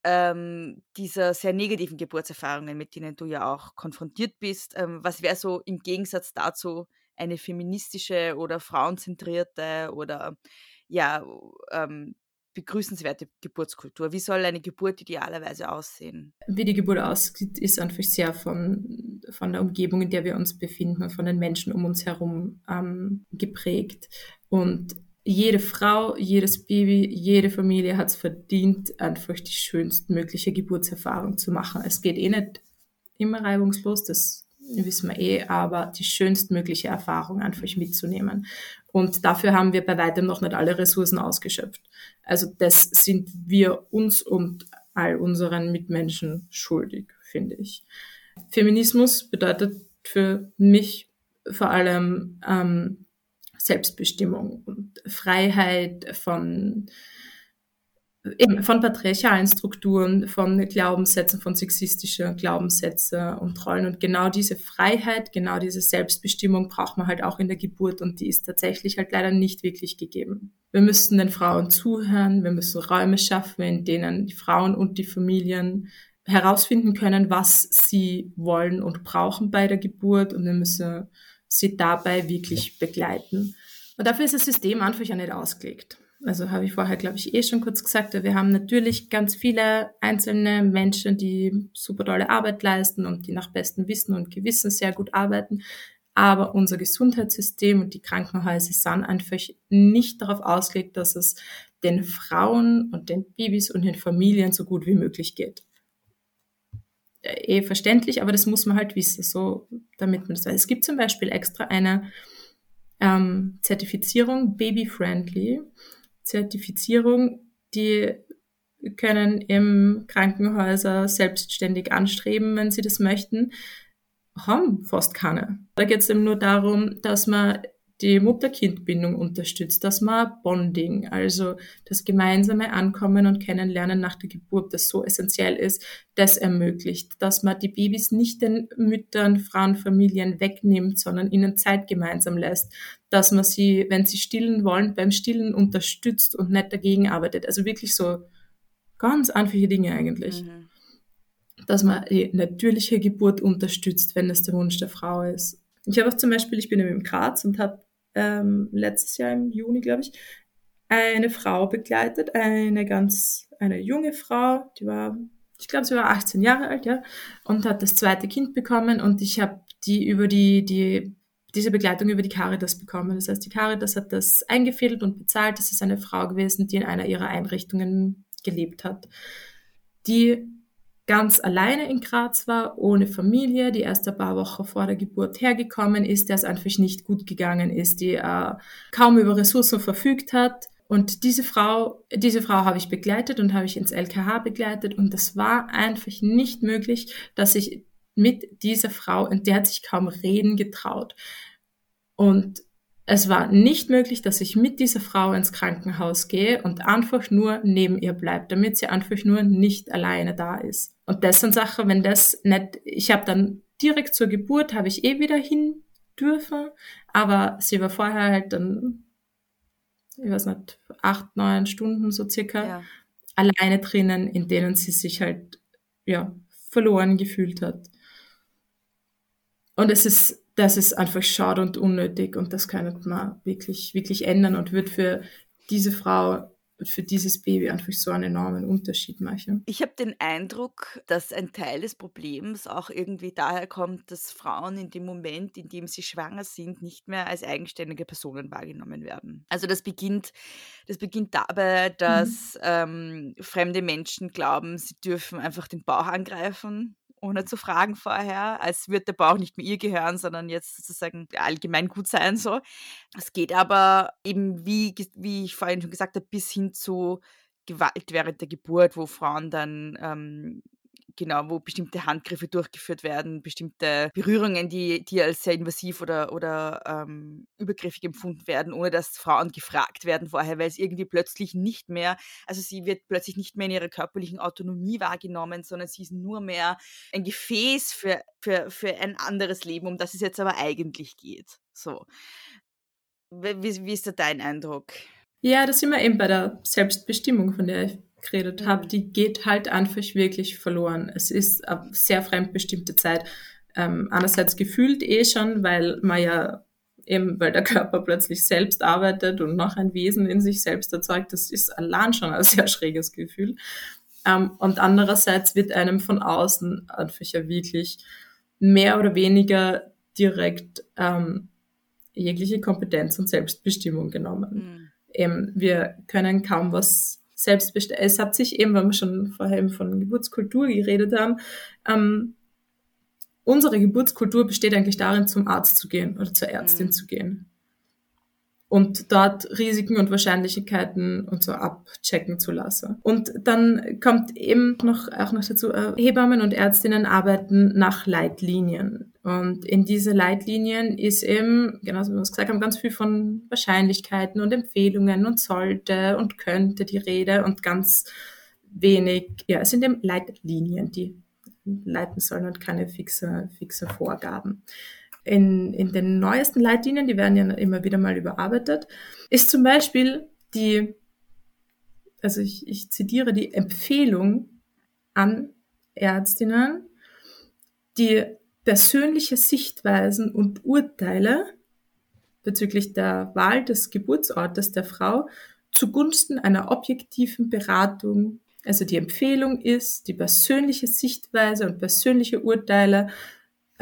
[SPEAKER 3] ähm, dieser sehr negativen Geburtserfahrungen, mit denen du ja auch konfrontiert bist. Ähm, was wäre so im Gegensatz dazu eine feministische oder frauenzentrierte oder ja, ähm, begrüßenswerte Geburtskultur? Wie soll eine Geburt idealerweise aussehen?
[SPEAKER 2] Wie die Geburt aussieht, ist einfach sehr von, von der Umgebung, in der wir uns befinden und von den Menschen um uns herum ähm, geprägt. Und jede Frau, jedes Baby, jede Familie hat es verdient, einfach die schönstmögliche Geburtserfahrung zu machen. Es geht eh nicht immer reibungslos, das wissen wir eh, aber die schönstmögliche Erfahrung einfach mitzunehmen. Und dafür haben wir bei weitem noch nicht alle Ressourcen ausgeschöpft. Also das sind wir uns und all unseren Mitmenschen schuldig, finde ich. Feminismus bedeutet für mich vor allem ähm, Selbstbestimmung und Freiheit von, eben von patriarchalen Strukturen, von Glaubenssätzen, von sexistischen Glaubenssätzen und Rollen. Und genau diese Freiheit, genau diese Selbstbestimmung braucht man halt auch in der Geburt und die ist tatsächlich halt leider nicht wirklich gegeben. Wir müssen den Frauen zuhören, wir müssen Räume schaffen, in denen die Frauen und die Familien herausfinden können, was sie wollen und brauchen bei der Geburt und wir müssen sie dabei wirklich begleiten. Und dafür ist das System einfach ja nicht ausgelegt. Also habe ich vorher, glaube ich, eh schon kurz gesagt, wir haben natürlich ganz viele einzelne Menschen, die super tolle Arbeit leisten und die nach bestem Wissen und Gewissen sehr gut arbeiten. Aber unser Gesundheitssystem und die Krankenhäuser sind einfach nicht darauf ausgelegt, dass es den Frauen und den Babys und den Familien so gut wie möglich geht. Äh, eh verständlich, aber das muss man halt wissen, so damit man das weiß. Es gibt zum Beispiel extra eine ähm, Zertifizierung, Baby-Friendly Zertifizierung, die können im Krankenhäuser selbstständig anstreben, wenn sie das möchten, haben fast keine. Da geht es eben nur darum, dass man die Mutter-Kind-Bindung unterstützt, dass man Bonding, also das gemeinsame Ankommen und Kennenlernen nach der Geburt, das so essentiell ist, das ermöglicht, dass man die Babys nicht den Müttern, Frauen, Familien wegnimmt, sondern ihnen Zeit gemeinsam lässt, dass man sie, wenn sie stillen wollen, beim Stillen unterstützt und nicht dagegen arbeitet. Also wirklich so ganz einfache Dinge eigentlich. Mhm. Dass man die natürliche Geburt unterstützt, wenn es der Wunsch der Frau ist. Ich habe auch zum Beispiel, ich bin eben im Graz und habe ähm, letztes Jahr im Juni, glaube ich, eine Frau begleitet, eine ganz, eine junge Frau, die war, ich glaube, sie war 18 Jahre alt, ja, und hat das zweite Kind bekommen und ich habe die über die, die, diese Begleitung über die Caritas bekommen. Das heißt, die Caritas hat das eingefädelt und bezahlt. Das ist eine Frau gewesen, die in einer ihrer Einrichtungen gelebt hat, die ganz alleine in Graz war, ohne Familie, die erst ein paar Wochen vor der Geburt hergekommen ist, der es einfach nicht gut gegangen ist, die äh, kaum über Ressourcen verfügt hat. Und diese Frau, diese Frau habe ich begleitet und habe ich ins LKH begleitet und das war einfach nicht möglich, dass ich mit dieser Frau, in der hat sich kaum reden getraut. Und es war nicht möglich, dass ich mit dieser Frau ins Krankenhaus gehe und einfach nur neben ihr bleibe, damit sie einfach nur nicht alleine da ist. Und das sind Sachen, wenn das nicht, ich habe dann direkt zur Geburt, habe ich eh wieder hin dürfen, aber sie war vorher halt dann, ich weiß nicht, acht, neun Stunden so circa ja. alleine drinnen, in denen sie sich halt, ja, verloren gefühlt hat. Und es ist das ist einfach schade und unnötig und das kann man wirklich, wirklich ändern und wird für diese Frau für dieses Baby einfach so einen enormen Unterschied machen.
[SPEAKER 3] Ich habe den Eindruck, dass ein Teil des Problems auch irgendwie daher kommt, dass Frauen in dem Moment, in dem sie schwanger sind, nicht mehr als eigenständige Personen wahrgenommen werden. Also das beginnt, das beginnt dabei, dass mhm. ähm, fremde Menschen glauben, sie dürfen einfach den Bauch angreifen ohne zu fragen vorher, als würde der Bauch nicht mehr ihr gehören, sondern jetzt sozusagen allgemein gut sein so. Es geht aber eben, wie, wie ich vorhin schon gesagt habe, bis hin zu Gewalt während der Geburt, wo Frauen dann ähm, genau, wo bestimmte Handgriffe durchgeführt werden, bestimmte Berührungen, die, die als sehr invasiv oder, oder ähm, übergriffig empfunden werden, ohne dass Frauen gefragt werden vorher, weil es irgendwie plötzlich nicht mehr, also sie wird plötzlich nicht mehr in ihrer körperlichen Autonomie wahrgenommen, sondern sie ist nur mehr ein Gefäß für, für, für ein anderes Leben, um das es jetzt aber eigentlich geht. So. Wie, wie ist da dein Eindruck?
[SPEAKER 2] Ja, da sind wir eben bei der Selbstbestimmung, von der ich geredet habe, die geht halt einfach wirklich verloren. Es ist eine sehr fremdbestimmte Zeit. Ähm, einerseits gefühlt eh schon, weil man ja eben, weil der Körper plötzlich selbst arbeitet und noch ein Wesen in sich selbst erzeugt, das ist allein schon ein sehr schräges Gefühl. Ähm, und andererseits wird einem von außen einfach ja wirklich mehr oder weniger direkt ähm, jegliche Kompetenz und Selbstbestimmung genommen. Mhm. Ähm, wir können kaum was selbst bestimmen. Es hat sich eben, wenn wir schon vorher eben von Geburtskultur geredet haben, ähm, unsere Geburtskultur besteht eigentlich darin, zum Arzt zu gehen oder zur Ärztin mhm. zu gehen und dort Risiken und Wahrscheinlichkeiten und so abchecken zu lassen. Und dann kommt eben noch, auch noch dazu, äh, Hebammen und Ärztinnen arbeiten nach Leitlinien. Und in diese Leitlinien ist eben, genauso wie wir es gesagt haben, ganz viel von Wahrscheinlichkeiten und Empfehlungen und sollte und könnte die Rede und ganz wenig, ja, es sind eben Leitlinien, die leiten sollen und keine fixe, fixe Vorgaben in, in den neuesten Leitlinien, die werden ja immer wieder mal überarbeitet, ist zum Beispiel die, also ich, ich zitiere die Empfehlung an Ärztinnen, die persönliche Sichtweisen und Urteile bezüglich der Wahl des Geburtsortes der Frau zugunsten einer objektiven Beratung, also die Empfehlung ist, die persönliche Sichtweise und persönliche Urteile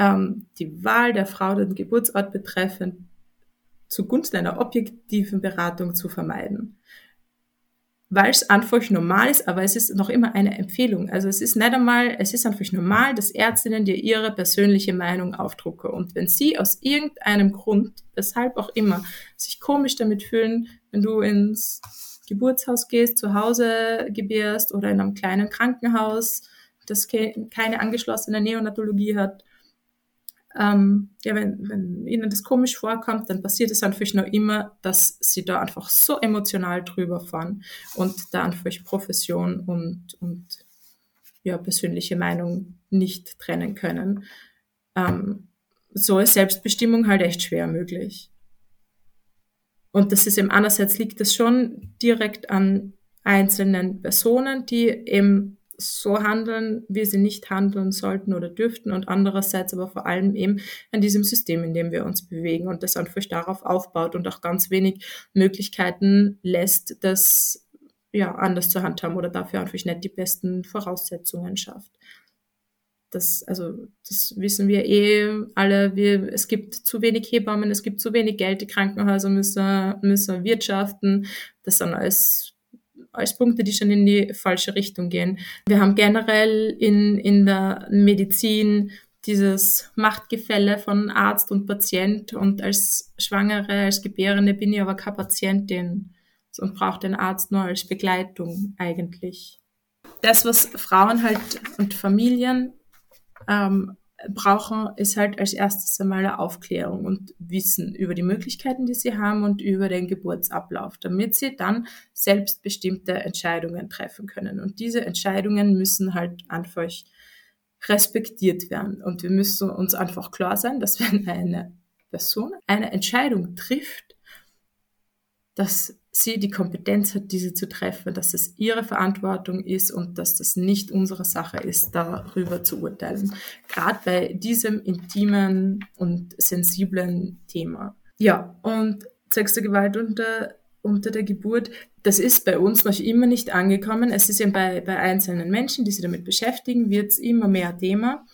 [SPEAKER 2] ähm, die Wahl der Frau den Geburtsort betreffend zugunsten einer objektiven Beratung zu vermeiden. Weil es einfach normal ist, aber es ist noch immer eine Empfehlung. Also es ist nicht einmal, es ist einfach normal, dass Ärztinnen dir ihre persönliche Meinung aufdrucken. Und wenn sie aus irgendeinem Grund, weshalb auch immer, sich komisch damit fühlen, wenn du ins Geburtshaus gehst, zu Hause gebärst oder in einem kleinen Krankenhaus, das keine angeschlossene Neonatologie hat, ähm, ja, wenn, wenn ihnen das komisch vorkommt, dann passiert es einfach nur immer, dass sie da einfach so emotional drüber fahren und da einfach Profession und, und ja, persönliche Meinung nicht trennen können. Ähm, so ist Selbstbestimmung halt echt schwer möglich. Und das ist eben einerseits liegt das schon direkt an einzelnen Personen, die eben so handeln, wie sie nicht handeln sollten oder dürften und andererseits aber vor allem eben an diesem System, in dem wir uns bewegen und das einfach darauf aufbaut und auch ganz wenig Möglichkeiten lässt, das ja anders zu handhaben oder dafür einfach nicht die besten Voraussetzungen schafft. Das, also, das wissen wir eh alle. Wir, es gibt zu wenig Hebammen, es gibt zu wenig Geld, die Krankenhäuser müssen, müssen wirtschaften. Das sind alles als Punkte, die schon in die falsche Richtung gehen. Wir haben generell in, in der Medizin dieses Machtgefälle von Arzt und Patient und als Schwangere, als Gebärende bin ich aber keine Patientin und brauche den Arzt nur als Begleitung eigentlich. Das, was Frauen halt und Familien ähm, brauchen, ist halt als erstes einmal eine Aufklärung und Wissen über die Möglichkeiten, die sie haben und über den Geburtsablauf, damit sie dann selbstbestimmte Entscheidungen treffen können. Und diese Entscheidungen müssen halt einfach respektiert werden. Und wir müssen uns einfach klar sein, dass wenn eine Person eine Entscheidung trifft, dass sie die Kompetenz hat, diese zu treffen, dass es ihre Verantwortung ist und dass das nicht unsere Sache ist, darüber zu urteilen. Gerade bei diesem intimen und sensiblen Thema. Ja, und sexuelle Gewalt unter, unter der Geburt, das ist bei uns noch immer nicht angekommen. Es ist ja bei, bei einzelnen Menschen, die sich damit beschäftigen, wird es immer mehr Thema.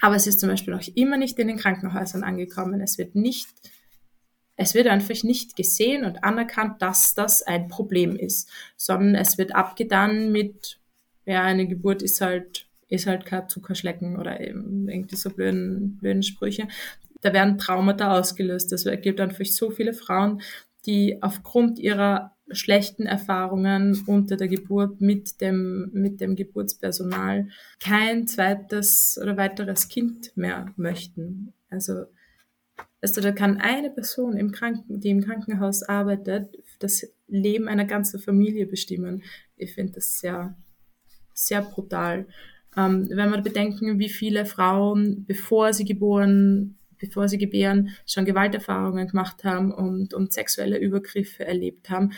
[SPEAKER 2] Aber es ist zum Beispiel noch immer nicht in den Krankenhäusern angekommen. Es wird nicht es wird einfach nicht gesehen und anerkannt, dass das ein Problem ist, sondern es wird abgetan mit, ja, eine Geburt ist halt, ist halt kein Zuckerschlecken oder eben irgendwie so blöden, blöden Sprüche. Da werden Traumata ausgelöst. Es gibt einfach so viele Frauen, die aufgrund ihrer schlechten Erfahrungen unter der Geburt mit dem, mit dem Geburtspersonal kein zweites oder weiteres Kind mehr möchten. Also also da kann eine Person, im Kranken, die im Krankenhaus arbeitet, das Leben einer ganzen Familie bestimmen. Ich finde das sehr, sehr brutal. Ähm, wenn wir bedenken, wie viele Frauen, bevor sie geboren, bevor sie gebären, schon Gewalterfahrungen gemacht haben und, und sexuelle Übergriffe erlebt haben,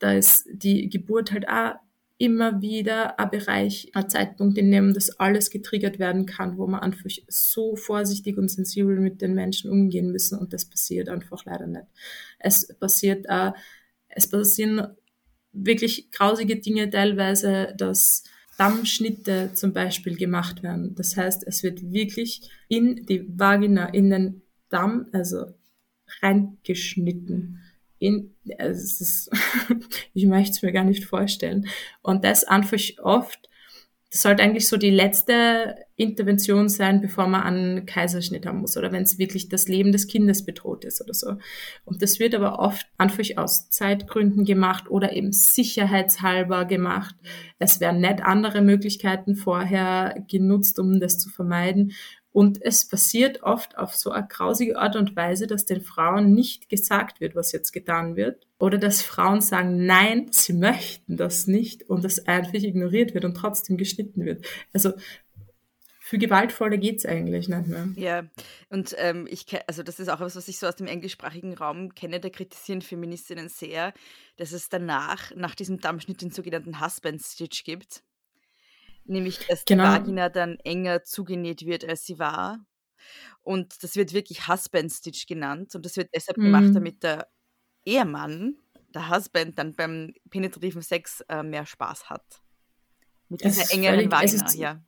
[SPEAKER 2] da ist die Geburt halt auch immer wieder ein Bereich, ein Zeitpunkt, in dem das alles getriggert werden kann, wo man einfach so vorsichtig und sensibel mit den Menschen umgehen müssen und das passiert einfach leider nicht. Es passiert, äh, es passieren wirklich grausige Dinge teilweise, dass Dammschnitte zum Beispiel gemacht werden. Das heißt, es wird wirklich in die Vagina, in den Damm, also reingeschnitten. In, also ist, ich möchte es mir gar nicht vorstellen. Und das einfach oft das sollte eigentlich so die letzte Intervention sein, bevor man einen Kaiserschnitt haben muss oder wenn es wirklich das Leben des Kindes bedroht ist oder so. Und das wird aber oft einfach aus Zeitgründen gemacht oder eben sicherheitshalber gemacht. Es werden nicht andere Möglichkeiten vorher genutzt, um das zu vermeiden. Und es passiert oft auf so eine grausige Art und Weise, dass den Frauen nicht gesagt wird, was jetzt getan wird. Oder dass Frauen sagen, nein, sie möchten das nicht und das einfach ignoriert wird und trotzdem geschnitten wird. Also für gewaltvoller geht's eigentlich nicht mehr.
[SPEAKER 3] Ja, und ähm, ich also das ist auch etwas, was ich so aus dem englischsprachigen Raum kenne, da kritisieren Feministinnen sehr, dass es danach, nach diesem Dammschnitt, den sogenannten Husband Stitch gibt nämlich dass genau. die Vagina dann enger zugenäht wird, als sie war. Und das wird wirklich Husband Stitch genannt und das wird deshalb mhm. gemacht, damit der Ehemann, der Husband, dann beim penetrativen Sex äh, mehr Spaß hat. Mit dieser engeren völlig, Vagina, ist, ja.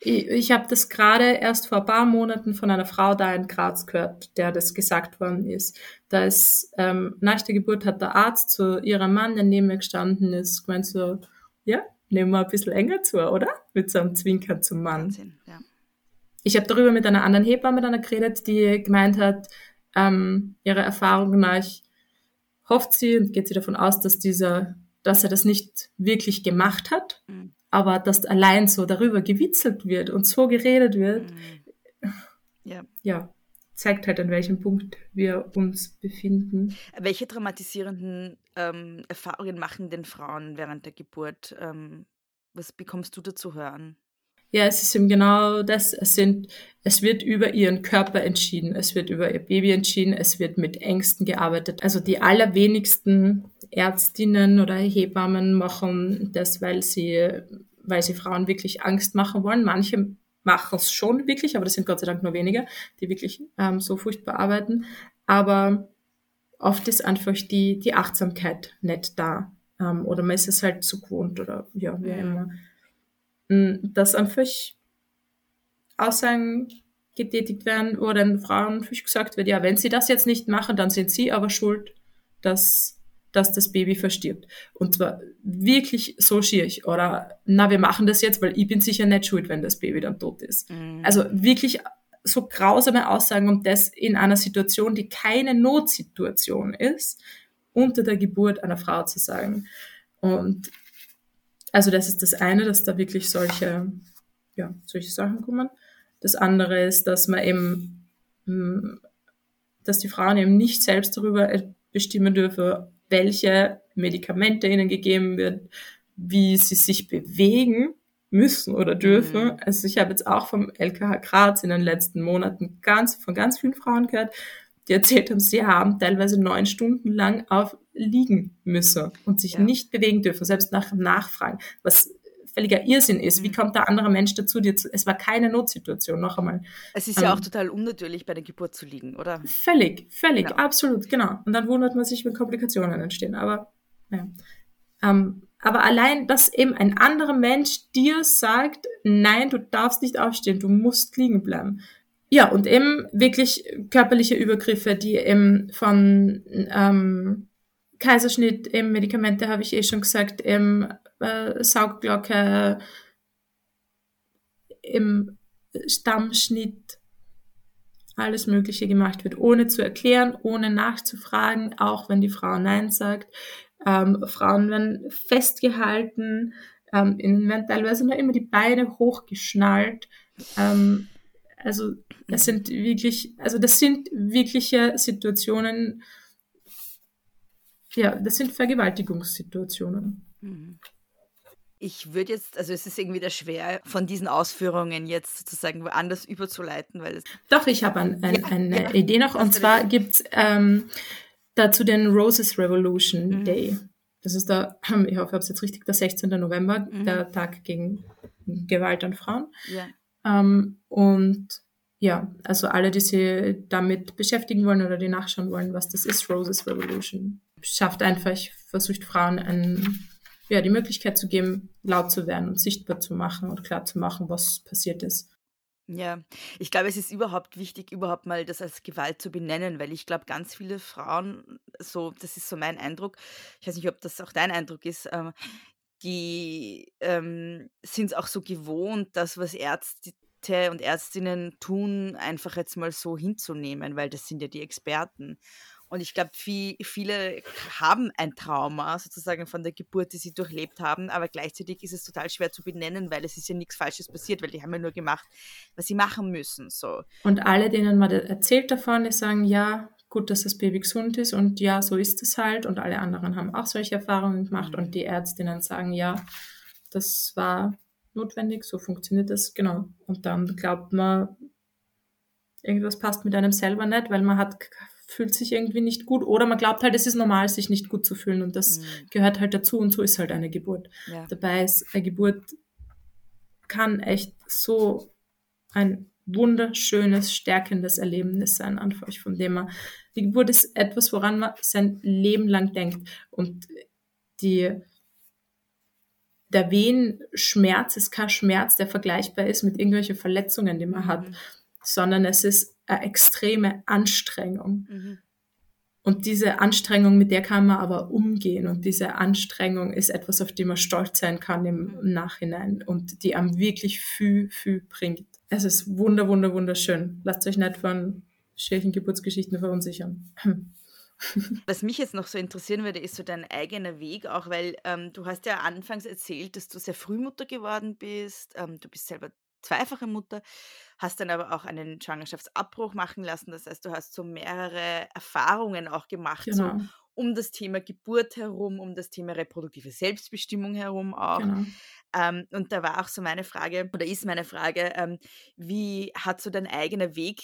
[SPEAKER 2] Ich, ich habe das gerade erst vor ein paar Monaten von einer Frau da in Graz gehört, der das gesagt worden ist. Da ist ähm, nach der Geburt hat der Arzt zu ihrem Mann, der neben mir gestanden ist, gemeint so, ja, nehmen wir ein bisschen enger zu, oder? Mit so einem Zwinkern zum Mann. Wahnsinn, ja. Ich habe darüber mit einer anderen Hebamme dann geredet, die gemeint hat, ähm, ihre Erfahrung nach hofft sie und geht sie davon aus, dass dieser, dass er das nicht wirklich gemacht hat, mhm. aber dass allein so darüber gewitzelt wird und so geredet wird, mhm. ja. ja, zeigt halt, an welchem Punkt wir uns befinden.
[SPEAKER 3] Welche traumatisierenden ähm, Erfahrungen machen denn Frauen während der Geburt? Ähm, was bekommst du dazu hören?
[SPEAKER 2] Ja, es ist eben genau das. Es sind, es wird über ihren Körper entschieden, es wird über ihr Baby entschieden, es wird mit Ängsten gearbeitet. Also die allerwenigsten Ärztinnen oder Hebammen machen das, weil sie, weil sie Frauen wirklich Angst machen wollen. Manche machen es schon wirklich, aber das sind Gott sei Dank nur wenige, die wirklich ähm, so furchtbar arbeiten. Aber oft ist einfach die, die Achtsamkeit nicht da. Ähm, oder man ist es halt zu gewohnt oder ja, wie immer. Mm, dass einfach Aussagen getätigt werden, wo den Frauen gesagt wird, ja, wenn sie das jetzt nicht machen, dann sind sie aber schuld, dass dass das Baby verstirbt. Und zwar wirklich so schier. Oder, na, wir machen das jetzt, weil ich bin sicher nicht schuld, wenn das Baby dann tot ist. Mhm. Also wirklich so grausame Aussagen und das in einer Situation, die keine Notsituation ist, unter der Geburt einer Frau zu sagen. Und also das ist das eine, dass da wirklich solche, ja, solche Sachen kommen. Das andere ist, dass man eben, hm, dass die Frauen eben nicht selbst darüber bestimmen dürfen, welche Medikamente ihnen gegeben wird, wie sie sich bewegen müssen oder dürfen. Mhm. Also ich habe jetzt auch vom LKH Graz in den letzten Monaten ganz, von ganz vielen Frauen gehört, die erzählt haben, sie haben teilweise neun Stunden lang auf liegen müssen und sich ja. nicht bewegen dürfen, selbst nach Nachfragen, was völliger Irrsinn ist. Wie mhm. kommt der andere Mensch dazu? Dir zu, es war keine Notsituation, noch einmal.
[SPEAKER 3] Es ist ähm, ja auch total unnatürlich, bei der Geburt zu liegen, oder?
[SPEAKER 2] Völlig, völlig, genau. absolut, genau. Und dann wundert man sich, wenn Komplikationen entstehen. Aber, ja. Ähm, aber allein, dass eben ein anderer Mensch dir sagt, nein, du darfst nicht aufstehen, du musst liegen bleiben. Ja, und eben wirklich körperliche Übergriffe, die eben von ähm, Kaiserschnitt, eben Medikamente, habe ich eh schon gesagt, eben äh, Saugglocke, im Stammschnitt alles Mögliche gemacht wird, ohne zu erklären, ohne nachzufragen, auch wenn die Frau Nein sagt. Ähm, Frauen werden festgehalten, ähm, ihnen werden teilweise nur immer die Beine hochgeschnallt. Ähm, also das sind wirklich, also das sind wirkliche Situationen, ja, das sind Vergewaltigungssituationen. Mhm
[SPEAKER 3] ich würde jetzt, also es ist irgendwie da schwer, von diesen Ausführungen jetzt sozusagen woanders überzuleiten, weil es.
[SPEAKER 2] Doch, ich habe ein, ein, ja, eine ja, Idee noch. Und zwar gibt es ähm, dazu den Roses Revolution mhm. Day. Das ist der, ich hoffe, ich habe es jetzt richtig, der 16. November, mhm. der Tag gegen Gewalt an Frauen. Ja. Ähm, und ja, also alle, die sich damit beschäftigen wollen oder die nachschauen wollen, was das ist, Roses Revolution, schafft einfach, versucht Frauen ein ja, die Möglichkeit zu geben, laut zu werden und sichtbar zu machen und klar zu machen, was passiert ist.
[SPEAKER 3] Ja, ich glaube, es ist überhaupt wichtig, überhaupt mal das als Gewalt zu benennen, weil ich glaube, ganz viele Frauen, so, das ist so mein Eindruck, ich weiß nicht, ob das auch dein Eindruck ist, ähm, die ähm, sind es auch so gewohnt, das, was Ärzte und Ärztinnen tun, einfach jetzt mal so hinzunehmen, weil das sind ja die Experten. Und ich glaube, viel, viele haben ein Trauma sozusagen von der Geburt, die sie durchlebt haben, aber gleichzeitig ist es total schwer zu benennen, weil es ist ja nichts Falsches passiert, weil die haben ja nur gemacht, was sie machen müssen. So.
[SPEAKER 2] Und alle, denen man erzählt davon, die sagen, ja, gut, dass das Baby gesund ist und ja, so ist es halt. Und alle anderen haben auch solche Erfahrungen gemacht und die Ärztinnen sagen, ja, das war notwendig, so funktioniert das, genau. Und dann glaubt man, irgendwas passt mit einem selber nicht, weil man hat fühlt sich irgendwie nicht gut oder man glaubt halt, es ist normal, sich nicht gut zu fühlen und das mhm. gehört halt dazu und so ist halt eine Geburt. Ja. Dabei ist eine Geburt kann echt so ein wunderschönes, stärkendes Erlebnis sein, einfach von dem man, die Geburt ist etwas, woran man sein Leben lang denkt und die, der Wehenschmerz ist kein Schmerz, der vergleichbar ist mit irgendwelchen Verletzungen, die man mhm. hat, sondern es ist eine extreme Anstrengung. Mhm. Und diese Anstrengung, mit der kann man aber umgehen. Und diese Anstrengung ist etwas, auf die man stolz sein kann im mhm. Nachhinein und die einem wirklich viel, viel bringt. Es ist wunder, wunder, wunderschön. Lasst euch nicht von schweren Geburtsgeschichten verunsichern.
[SPEAKER 3] Was mich jetzt noch so interessieren würde, ist so dein eigener Weg, auch weil ähm, du hast ja anfangs erzählt, dass du sehr früh Mutter geworden bist. Ähm, du bist selber zweifache Mutter, hast dann aber auch einen Schwangerschaftsabbruch machen lassen. Das heißt, du hast so mehrere Erfahrungen auch gemacht, genau. so um das Thema Geburt herum, um das Thema reproduktive Selbstbestimmung herum auch. Genau. Ähm, und da war auch so meine Frage, oder ist meine Frage, ähm, wie hat so dein eigener Weg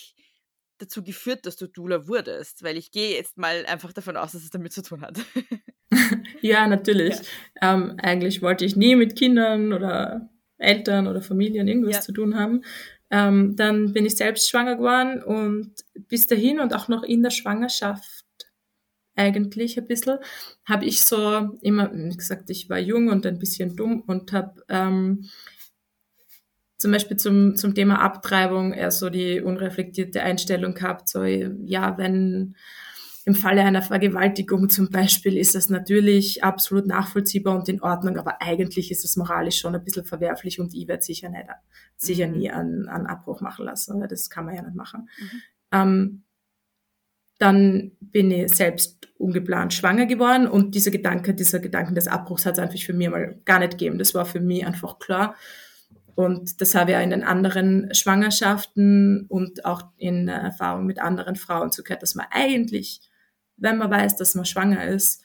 [SPEAKER 3] dazu geführt, dass du Dula wurdest? Weil ich gehe jetzt mal einfach davon aus, dass es damit zu tun hat.
[SPEAKER 2] ja, natürlich. Ja. Ähm, eigentlich wollte ich nie mit Kindern oder Eltern oder Familien irgendwas ja. zu tun haben. Ähm, dann bin ich selbst schwanger geworden und bis dahin und auch noch in der Schwangerschaft eigentlich ein bisschen, habe ich so immer, wie gesagt, ich war jung und ein bisschen dumm und habe ähm, zum Beispiel zum, zum Thema Abtreibung eher so die unreflektierte Einstellung gehabt, so ja, wenn im Falle einer Vergewaltigung zum Beispiel ist das natürlich absolut nachvollziehbar und in Ordnung, aber eigentlich ist es moralisch schon ein bisschen verwerflich und ich werde sicher nicht, sicher mhm. nie einen, einen Abbruch machen lassen, weil das kann man ja nicht machen. Mhm. Ähm, dann bin ich selbst ungeplant schwanger geworden und dieser Gedanke, dieser Gedanken des Abbruchs hat es einfach für mich mal gar nicht gegeben. Das war für mich einfach klar. Und das habe ich auch in den anderen Schwangerschaften und auch in Erfahrung mit anderen Frauen zugehört, dass man eigentlich wenn man weiß, dass man schwanger ist,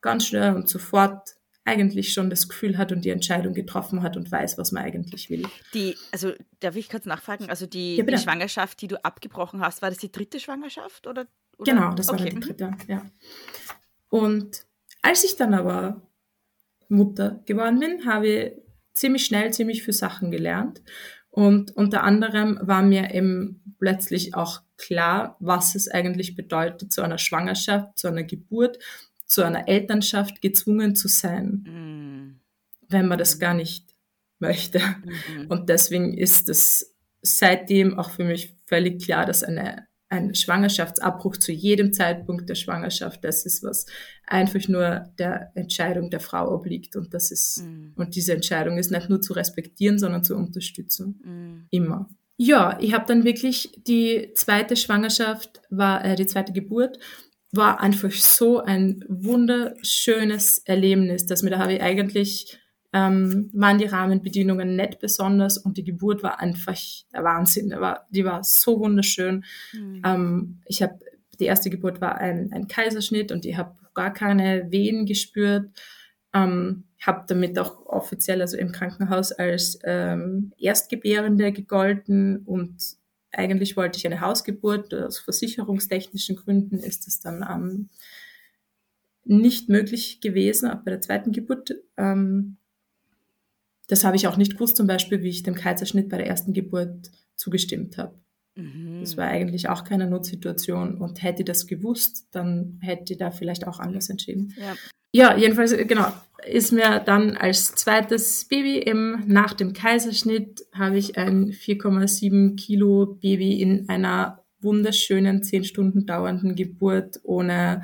[SPEAKER 2] ganz schnell und sofort eigentlich schon das Gefühl hat und die Entscheidung getroffen hat und weiß, was man eigentlich will.
[SPEAKER 3] Die, also darf ich kurz nachfragen, also die, ja, die Schwangerschaft, die du abgebrochen hast, war das die dritte Schwangerschaft oder? oder?
[SPEAKER 2] Genau, das war okay. die dritte, ja. Und als ich dann aber Mutter geworden bin, habe ich ziemlich schnell ziemlich viele Sachen gelernt und unter anderem war mir eben plötzlich auch klar, was es eigentlich bedeutet, zu einer Schwangerschaft, zu einer Geburt, zu einer Elternschaft gezwungen zu sein, mhm. wenn man das gar nicht möchte. Mhm. Und deswegen ist es seitdem auch für mich völlig klar, dass eine ein Schwangerschaftsabbruch zu jedem Zeitpunkt der Schwangerschaft, das ist was einfach nur der Entscheidung der Frau obliegt und das ist mm. und diese Entscheidung ist nicht nur zu respektieren, sondern zu unterstützen mm. immer. Ja, ich habe dann wirklich die zweite Schwangerschaft war äh, die zweite Geburt war einfach so ein wunderschönes Erlebnis, dass mir da habe ich eigentlich ähm, waren die Rahmenbedingungen nicht besonders und die Geburt war einfach der Wahnsinn. Die war, die war so wunderschön. Mhm. Ähm, ich habe die erste Geburt war ein, ein Kaiserschnitt und ich habe gar keine Wehen gespürt. Ähm, habe damit auch offiziell, also im Krankenhaus, als ähm, Erstgebärende gegolten und eigentlich wollte ich eine Hausgeburt. Aus versicherungstechnischen Gründen ist das dann ähm, nicht möglich gewesen, auch bei der zweiten Geburt. Ähm, das habe ich auch nicht gewusst, zum Beispiel, wie ich dem Kaiserschnitt bei der ersten Geburt zugestimmt habe. Mhm. Das war eigentlich auch keine Notsituation. Und hätte ich das gewusst, dann hätte ich da vielleicht auch anders entschieden. Ja, ja jedenfalls, genau. ist mir dann als zweites Baby eben nach dem Kaiserschnitt habe ich ein 4,7 Kilo Baby in einer wunderschönen zehn Stunden dauernden Geburt ohne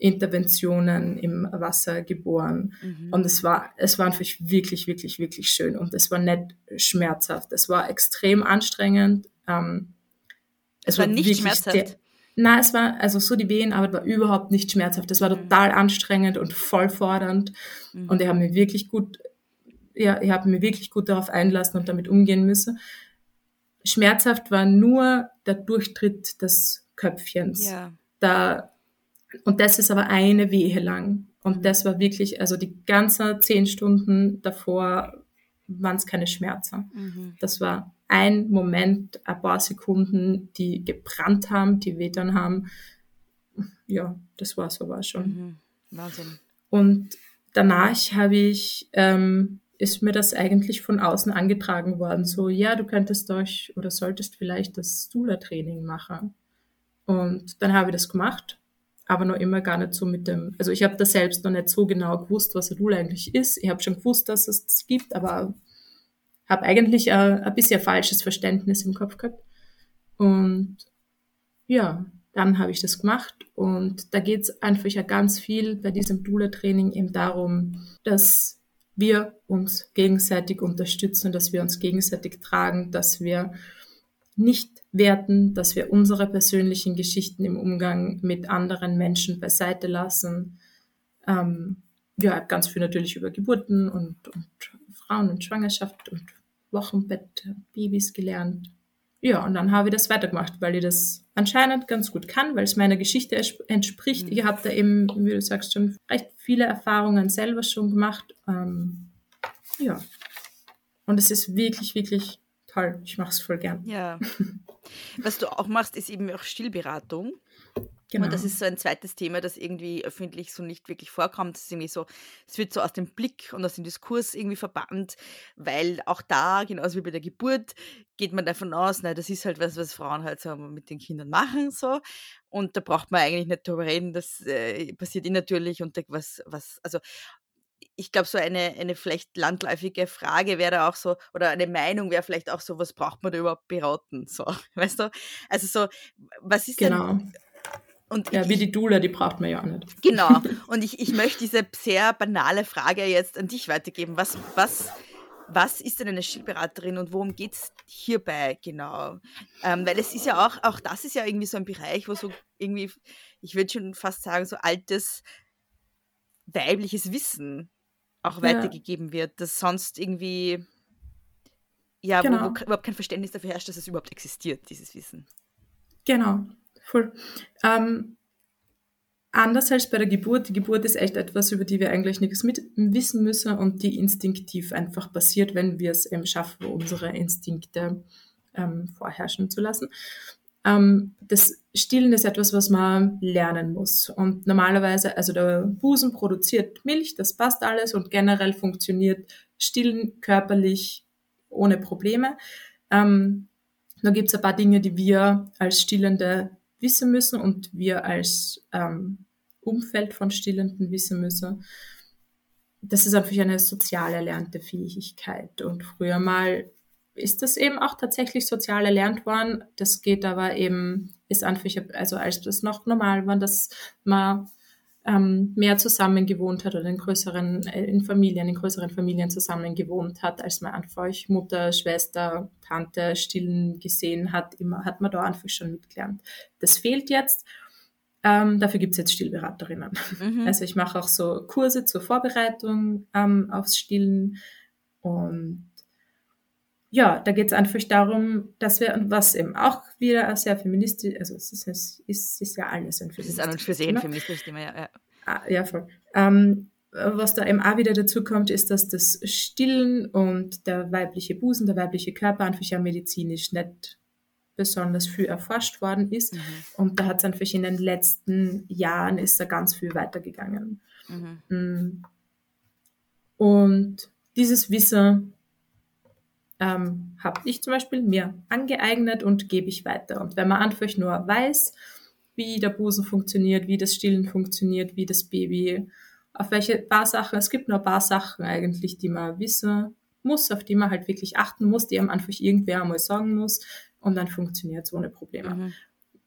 [SPEAKER 2] Interventionen im Wasser geboren. Mhm. Und es war, es war einfach wirklich, wirklich, wirklich schön. Und es war nicht schmerzhaft. Es war extrem anstrengend. Ähm,
[SPEAKER 3] es, es war, war nicht schmerzhaft.
[SPEAKER 2] Nein, es war also so die Wehenarbeit war überhaupt nicht schmerzhaft. Es war mhm. total anstrengend und voll fordernd. Mhm. Und ich habe mir wirklich gut, ja, ich habe mir wirklich gut darauf einlassen und damit umgehen müssen. Schmerzhaft war nur der Durchtritt des Köpfchens. Ja. Da, und das ist aber eine Wehe lang. Und mhm. das war wirklich, also die ganzen zehn Stunden davor waren es keine Schmerzen. Mhm. Das war ein Moment, ein paar Sekunden, die gebrannt haben, die wehtan haben. Ja, das war so war schon. Mhm. Wahnsinn. Und danach habe ich, ähm, ist mir das eigentlich von außen angetragen worden, so, ja, du könntest euch oder solltest vielleicht das Stula-Training machen. Und dann habe ich das gemacht, aber noch immer gar nicht so mit dem, also ich habe da selbst noch nicht so genau gewusst, was Stula eigentlich ist. Ich habe schon gewusst, dass es das gibt, aber habe eigentlich ein, ein bisschen falsches Verständnis im Kopf gehabt. Und ja, dann habe ich das gemacht und da geht es einfach ja ganz viel bei diesem Dula-Training eben darum, dass wir uns gegenseitig unterstützen, dass wir uns gegenseitig tragen, dass wir nicht werten, dass wir unsere persönlichen Geschichten im Umgang mit anderen Menschen beiseite lassen. Ähm, ja, ganz viel natürlich über Geburten und, und Frauen und Schwangerschaft und Wochenbett, Babys gelernt. Ja, und dann habe ich das weitergemacht, weil ich das anscheinend ganz gut kann, weil es meiner Geschichte entspricht. Mhm. Ich habe da eben, wie du sagst, schon recht viele Erfahrungen selber schon gemacht. Ähm, ja. Und es ist wirklich, wirklich toll. Ich mache es voll gern.
[SPEAKER 3] Ja. Was du auch machst, ist eben auch Stillberatung. Genau. Und das ist so ein zweites Thema, das irgendwie öffentlich so nicht wirklich vorkommt. Es ist irgendwie so, es wird so aus dem Blick und aus dem Diskurs irgendwie verbannt, weil auch da, genauso wie bei der Geburt, geht man davon aus, na, das ist halt was, was Frauen halt so mit den Kindern machen, so. Und da braucht man eigentlich nicht drüber reden, das äh, passiert ihnen natürlich und was, was, also, ich glaube, so eine, eine vielleicht landläufige Frage wäre da auch so, oder eine Meinung wäre vielleicht auch so, was braucht man da überhaupt beraten? So, weißt du? Also so, was ist genau. denn
[SPEAKER 2] und ja, ich, wie die Dula, die braucht man ja auch nicht.
[SPEAKER 3] Genau. Und ich, ich möchte diese sehr banale Frage jetzt an dich weitergeben. Was, was, was ist denn eine Stillberaterin und worum geht es hierbei genau? Ähm, weil es ist ja auch, auch das ist ja irgendwie so ein Bereich, wo so irgendwie, ich würde schon fast sagen, so altes weibliches Wissen auch weitergegeben wird, das sonst irgendwie, ja, genau. wo, wo überhaupt kein Verständnis dafür herrscht, dass es überhaupt existiert, dieses Wissen.
[SPEAKER 2] Genau. Voll. Ähm, anders als bei der Geburt. Die Geburt ist echt etwas, über die wir eigentlich nichts mit wissen müssen und die instinktiv einfach passiert, wenn wir es eben schaffen, unsere Instinkte ähm, vorherrschen zu lassen. Ähm, das Stillen ist etwas, was man lernen muss. Und normalerweise, also der Busen produziert Milch, das passt alles und generell funktioniert Stillen körperlich ohne Probleme. Ähm, da gibt es ein paar Dinge, die wir als Stillende wissen müssen und wir als ähm, Umfeld von Stillenden wissen müssen. Das ist einfach eine sozial erlernte Fähigkeit. Und früher mal ist das eben auch tatsächlich sozial erlernt worden. Das geht aber eben, ist einfach, also als das noch normal war, dass man ähm, mehr zusammen gewohnt hat oder in größeren, äh, in Familien, in größeren Familien zusammen gewohnt hat, als man einfach Mutter, Schwester, Tante stillen gesehen hat, immer hat man da einfach schon mitgelernt. Das fehlt jetzt. Ähm, dafür gibt es jetzt Stillberaterinnen. Mhm. Also ich mache auch so Kurse zur Vorbereitung ähm, aufs Stillen und ja, da geht es einfach darum, dass wir, was eben auch wieder sehr feministisch, also es ist, es ist, ist ja alles ein feministisches
[SPEAKER 3] Es ist an und für sich ein feministisches Thema, ja.
[SPEAKER 2] Ja, ah, ja voll. Ähm, was da eben auch wieder dazu kommt, ist, dass das Stillen und der weibliche Busen, der weibliche Körper einfach ja medizinisch nicht besonders viel erforscht worden ist. Mhm. Und da hat es einfach in den letzten Jahren ist da ganz viel weitergegangen. Mhm. Mm. Und dieses Wissen ähm, habe ich zum Beispiel mir angeeignet und gebe ich weiter. Und wenn man einfach nur weiß, wie der Busen funktioniert, wie das Stillen funktioniert, wie das Baby auf welche paar Sachen, es gibt nur ein paar Sachen eigentlich, die man wissen muss, auf die man halt wirklich achten muss, die einem einfach irgendwer einmal sagen muss und dann funktioniert es ohne Probleme. Mhm.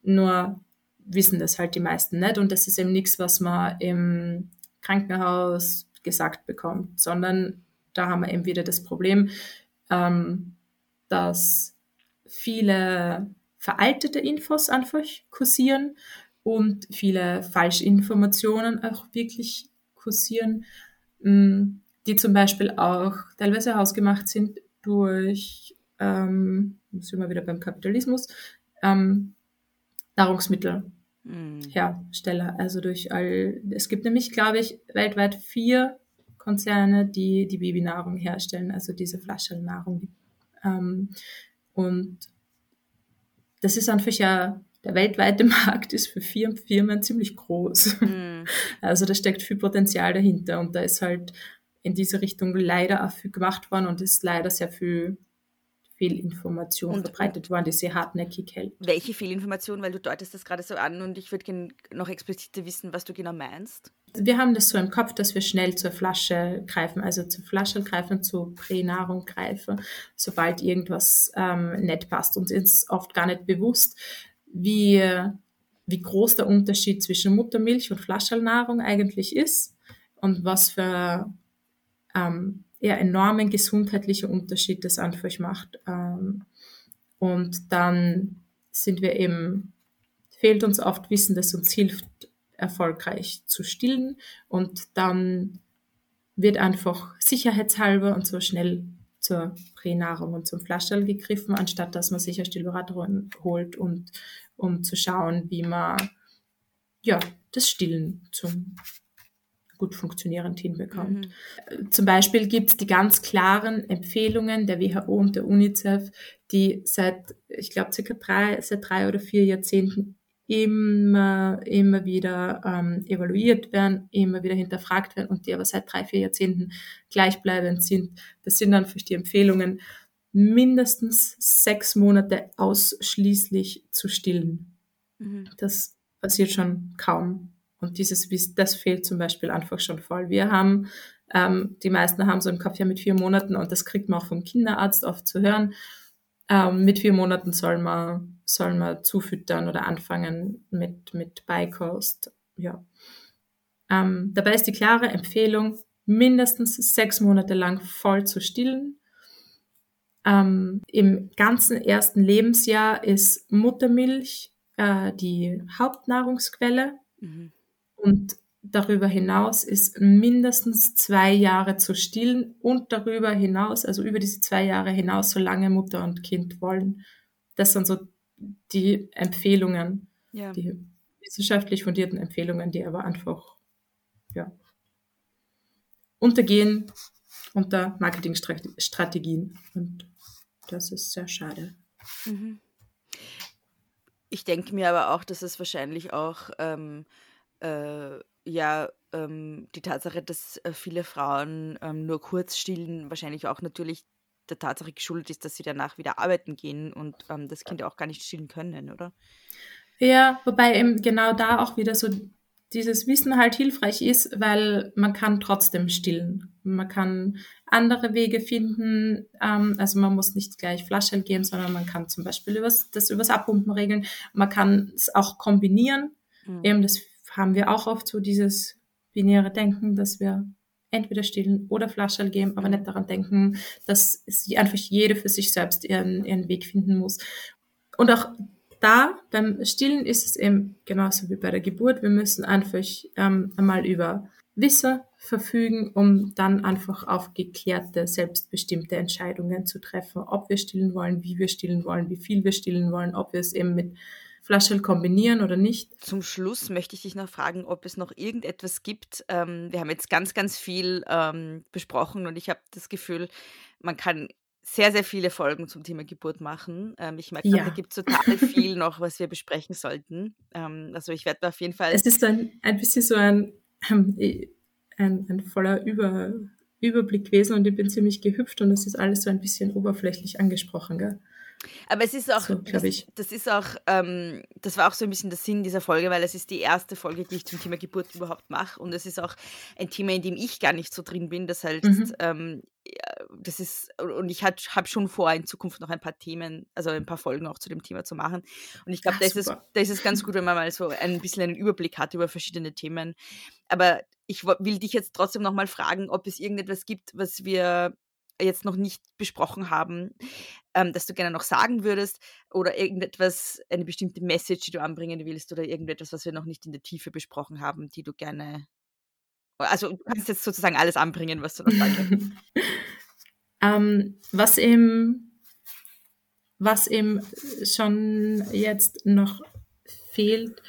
[SPEAKER 2] Nur wissen das halt die meisten nicht und das ist eben nichts, was man im Krankenhaus gesagt bekommt, sondern da haben wir eben wieder das Problem, ähm, dass viele veraltete Infos einfach kursieren und viele Falschinformationen auch wirklich kursieren, mm, die zum Beispiel auch teilweise ausgemacht sind durch, ähm, sind wir wieder beim Kapitalismus, ähm, Nahrungsmittelhersteller. Mhm. Also durch all, es gibt nämlich, glaube ich, weltweit vier Konzerne, die die Babynahrung herstellen, also diese Flaschennahrung. Ähm, und das ist einfach ja, der weltweite Markt ist für vier Firmen ziemlich groß. Mhm. Also da steckt viel Potenzial dahinter und da ist halt in diese Richtung leider auch viel gemacht worden und ist leider sehr viel Fehlinformation und, verbreitet worden, die sehr hartnäckig hält.
[SPEAKER 3] Welche Fehlinformation? Weil du deutest das gerade so an und ich würde gerne noch expliziter wissen, was du genau meinst.
[SPEAKER 2] Wir haben das so im Kopf, dass wir schnell zur Flasche greifen, also zur Flasche greifen, zur Pränahrung greifen, sobald irgendwas ähm, nicht passt. Uns ist oft gar nicht bewusst, wie, wie groß der Unterschied zwischen Muttermilch und Flaschelnahrung eigentlich ist und was für ähm, eher enormen gesundheitlichen Unterschied das einfach macht. Ähm, und dann sind wir eben, fehlt uns oft Wissen, das uns hilft, erfolgreich zu stillen. Und dann wird einfach sicherheitshalber und so schnell zur Pränahrung und zum Flaschel gegriffen, anstatt dass man sich ein Stillberater holt und um zu schauen, wie man ja, das Stillen zum gut funktionierend hinbekommt. Mhm. Zum Beispiel gibt es die ganz klaren Empfehlungen der WHO und der UNICEF, die seit, ich glaube, circa drei, seit drei oder vier Jahrzehnten immer, immer wieder ähm, evaluiert werden, immer wieder hinterfragt werden und die aber seit drei, vier Jahrzehnten gleichbleibend sind. Das sind dann für die Empfehlungen, mindestens sechs Monate ausschließlich zu stillen. Mhm. Das passiert schon kaum. Und dieses, das fehlt zum Beispiel einfach schon voll. Wir haben, ähm, die meisten haben so im Kopf ja mit vier Monaten und das kriegt man auch vom Kinderarzt oft zu hören. Ähm, mit vier Monaten soll man, soll man zufüttern oder anfangen mit, mit Beikost. Ja. Ähm, dabei ist die klare Empfehlung, mindestens sechs Monate lang voll zu stillen. Ähm, Im ganzen ersten Lebensjahr ist Muttermilch äh, die Hauptnahrungsquelle. Mhm. Und darüber hinaus ist mindestens zwei Jahre zu stillen und darüber hinaus, also über diese zwei Jahre hinaus, solange Mutter und Kind wollen. Das sind so die Empfehlungen, ja. die wissenschaftlich fundierten Empfehlungen, die aber einfach ja, untergehen unter Marketingstrategien. Und das ist sehr schade. Mhm.
[SPEAKER 3] Ich denke mir aber auch, dass es wahrscheinlich auch ähm, äh, ja ähm, die Tatsache, dass äh, viele Frauen ähm, nur kurz stillen, wahrscheinlich auch natürlich der Tatsache geschuldet ist, dass sie danach wieder arbeiten gehen und ähm, das Kind auch gar nicht stillen können, oder?
[SPEAKER 2] Ja, wobei eben genau da auch wieder so dieses Wissen halt hilfreich ist, weil man kann trotzdem stillen. Man kann andere Wege finden. Ähm, also man muss nicht gleich Flasche gehen, sondern man kann zum Beispiel übers, das übers Abpumpen regeln. Man kann es auch kombinieren. Mhm. Eben das haben wir auch oft so dieses binäre Denken, dass wir entweder stillen oder Flascherl geben, aber nicht daran denken, dass einfach jede für sich selbst ihren, ihren Weg finden muss. Und auch da beim Stillen ist es eben genauso wie bei der Geburt. Wir müssen einfach ähm, einmal über Wissen verfügen, um dann einfach aufgeklärte, selbstbestimmte Entscheidungen zu treffen, ob wir stillen wollen, wie wir stillen wollen, wie viel wir stillen wollen, ob wir es eben mit Flaschel kombinieren oder nicht.
[SPEAKER 3] Zum Schluss möchte ich dich noch fragen, ob es noch irgendetwas gibt. Ähm, wir haben jetzt ganz, ganz viel ähm, besprochen und ich habe das Gefühl, man kann sehr, sehr viele Folgen zum Thema Geburt machen. Ähm, ich merke, ja. da gibt es total viel noch, was wir besprechen sollten. Ähm, also ich werde auf jeden Fall.
[SPEAKER 2] Es ist ein, ein bisschen so ein, ähm, ein, ein voller Über, Überblick gewesen und ich bin ziemlich gehüpft und es ist alles so ein bisschen oberflächlich angesprochen. Gell?
[SPEAKER 3] Aber es ist auch,
[SPEAKER 2] so,
[SPEAKER 3] das, das, ist auch, ähm, das war auch so ein bisschen der Sinn dieser Folge, weil es ist die erste Folge, die ich zum Thema Geburt überhaupt mache. Und es ist auch ein Thema, in dem ich gar nicht so drin bin. Das halt, mhm. ähm, das ist, und ich habe schon vor, in Zukunft noch ein paar Themen, also ein paar Folgen auch zu dem Thema zu machen. Und ich glaube, da, ist es, da ist es ganz gut, wenn man mal so ein bisschen einen Überblick hat über verschiedene Themen. Aber ich will dich jetzt trotzdem nochmal fragen, ob es irgendetwas gibt, was wir jetzt noch nicht besprochen haben, ähm, das du gerne noch sagen würdest oder irgendetwas, eine bestimmte Message, die du anbringen willst oder irgendetwas, was wir noch nicht in der Tiefe besprochen haben, die du gerne, also du kannst jetzt sozusagen alles anbringen, was du noch sagen
[SPEAKER 2] ähm, was eben, was eben schon jetzt noch fehlt,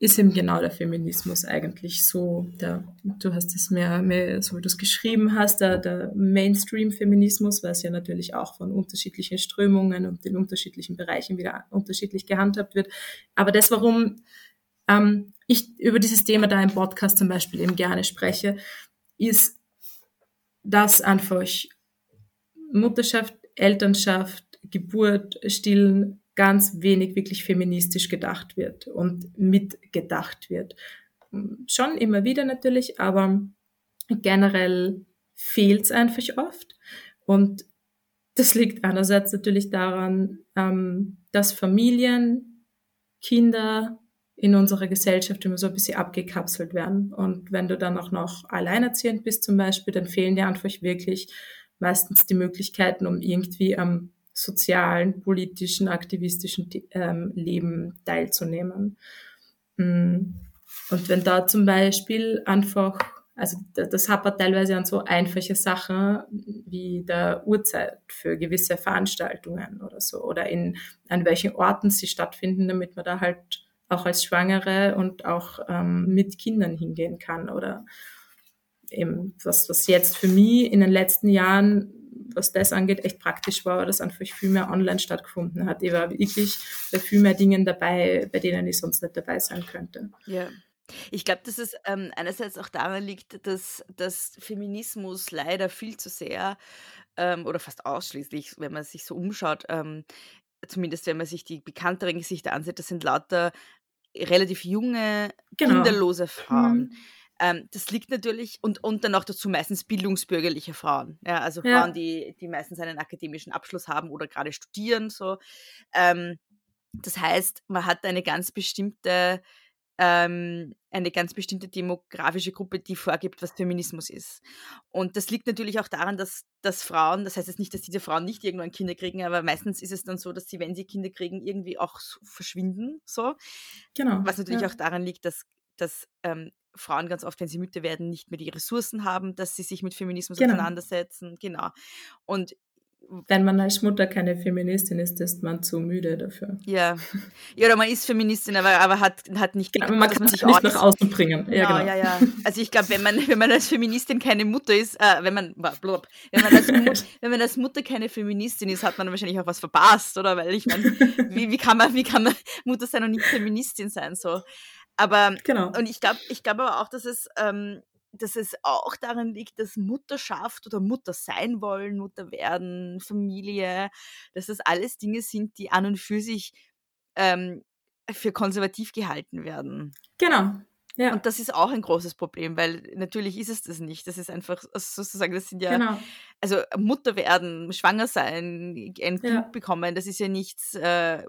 [SPEAKER 2] ist eben genau der Feminismus eigentlich so, der, du hast es mehr, mehr so wie du es geschrieben hast, der, der Mainstream-Feminismus, was ja natürlich auch von unterschiedlichen Strömungen und den unterschiedlichen Bereichen wieder unterschiedlich gehandhabt wird. Aber das, warum ähm, ich über dieses Thema da im Podcast zum Beispiel eben gerne spreche, ist, dass einfach Mutterschaft, Elternschaft, Geburt, Stillen ganz wenig wirklich feministisch gedacht wird und mitgedacht wird. Schon immer wieder natürlich, aber generell fehlt es einfach oft. Und das liegt einerseits natürlich daran, ähm, dass Familien, Kinder in unserer Gesellschaft immer so ein bisschen abgekapselt werden. Und wenn du dann auch noch alleinerziehend bist zum Beispiel, dann fehlen dir einfach wirklich meistens die Möglichkeiten, um irgendwie am sozialen, politischen, aktivistischen ähm, Leben teilzunehmen. Mm. Und wenn da zum Beispiel einfach, also das hat man teilweise an so einfache Sachen wie der Uhrzeit für gewisse Veranstaltungen oder so, oder in an welchen Orten sie stattfinden, damit man da halt auch als Schwangere und auch ähm, mit Kindern hingehen kann oder eben was, was jetzt für mich in den letzten Jahren was das angeht, echt praktisch war, dass einfach viel mehr online stattgefunden hat. Ich war wirklich bei viel mehr Dingen dabei, bei denen ich sonst nicht dabei sein könnte.
[SPEAKER 3] Ja. Ich glaube, dass es ähm, einerseits auch daran liegt, dass, dass Feminismus leider viel zu sehr ähm, oder fast ausschließlich, wenn man sich so umschaut, ähm, zumindest wenn man sich die bekannteren Gesichter ansieht, das sind lauter relativ junge, genau. kinderlose Frauen. Mhm. Ähm, das liegt natürlich, und, und dann auch dazu meistens bildungsbürgerliche Frauen. Ja, also ja. Frauen, die, die meistens einen akademischen Abschluss haben oder gerade studieren. So. Ähm, das heißt, man hat eine ganz bestimmte ähm, eine ganz bestimmte demografische Gruppe, die vorgibt, was Feminismus ist. Und das liegt natürlich auch daran, dass, dass Frauen, das heißt jetzt nicht, dass diese Frauen nicht irgendwann Kinder kriegen, aber meistens ist es dann so, dass sie, wenn sie Kinder kriegen, irgendwie auch so verschwinden. So. Genau. Was natürlich ja. auch daran liegt, dass, dass ähm, Frauen ganz oft, wenn sie Mütter werden, nicht mehr die Ressourcen haben, dass sie sich mit Feminismus genau. auseinandersetzen. Genau. Und
[SPEAKER 2] wenn man als Mutter keine Feministin ist, ist man zu müde dafür.
[SPEAKER 3] Ja, ja oder man ist Feministin, aber, aber hat, hat nicht
[SPEAKER 2] genau, man kann man sich nicht nach außen bringen.
[SPEAKER 3] Ja, genau, genau. Ja, ja. Also ich glaube, wenn man, wenn man als Feministin keine Mutter ist, äh, wenn man, blub, wenn man, als, wenn man als Mutter keine Feministin ist, hat man wahrscheinlich auch was verpasst, oder? Weil ich meine, wie, wie, kann man, wie kann man Mutter sein und nicht Feministin sein? So. Aber genau. und ich glaube, ich glaube aber auch, dass es, ähm, dass es auch daran liegt, dass Mutterschaft oder Mutter sein wollen, Mutter werden, Familie, dass das alles Dinge sind, die an und für sich ähm, für konservativ gehalten werden.
[SPEAKER 2] Genau.
[SPEAKER 3] Ja. Und das ist auch ein großes Problem, weil natürlich ist es das nicht. Das ist einfach sozusagen, das sind ja, genau. also Mutter werden, schwanger sein, ein Kind ja. bekommen, das ist ja nichts äh,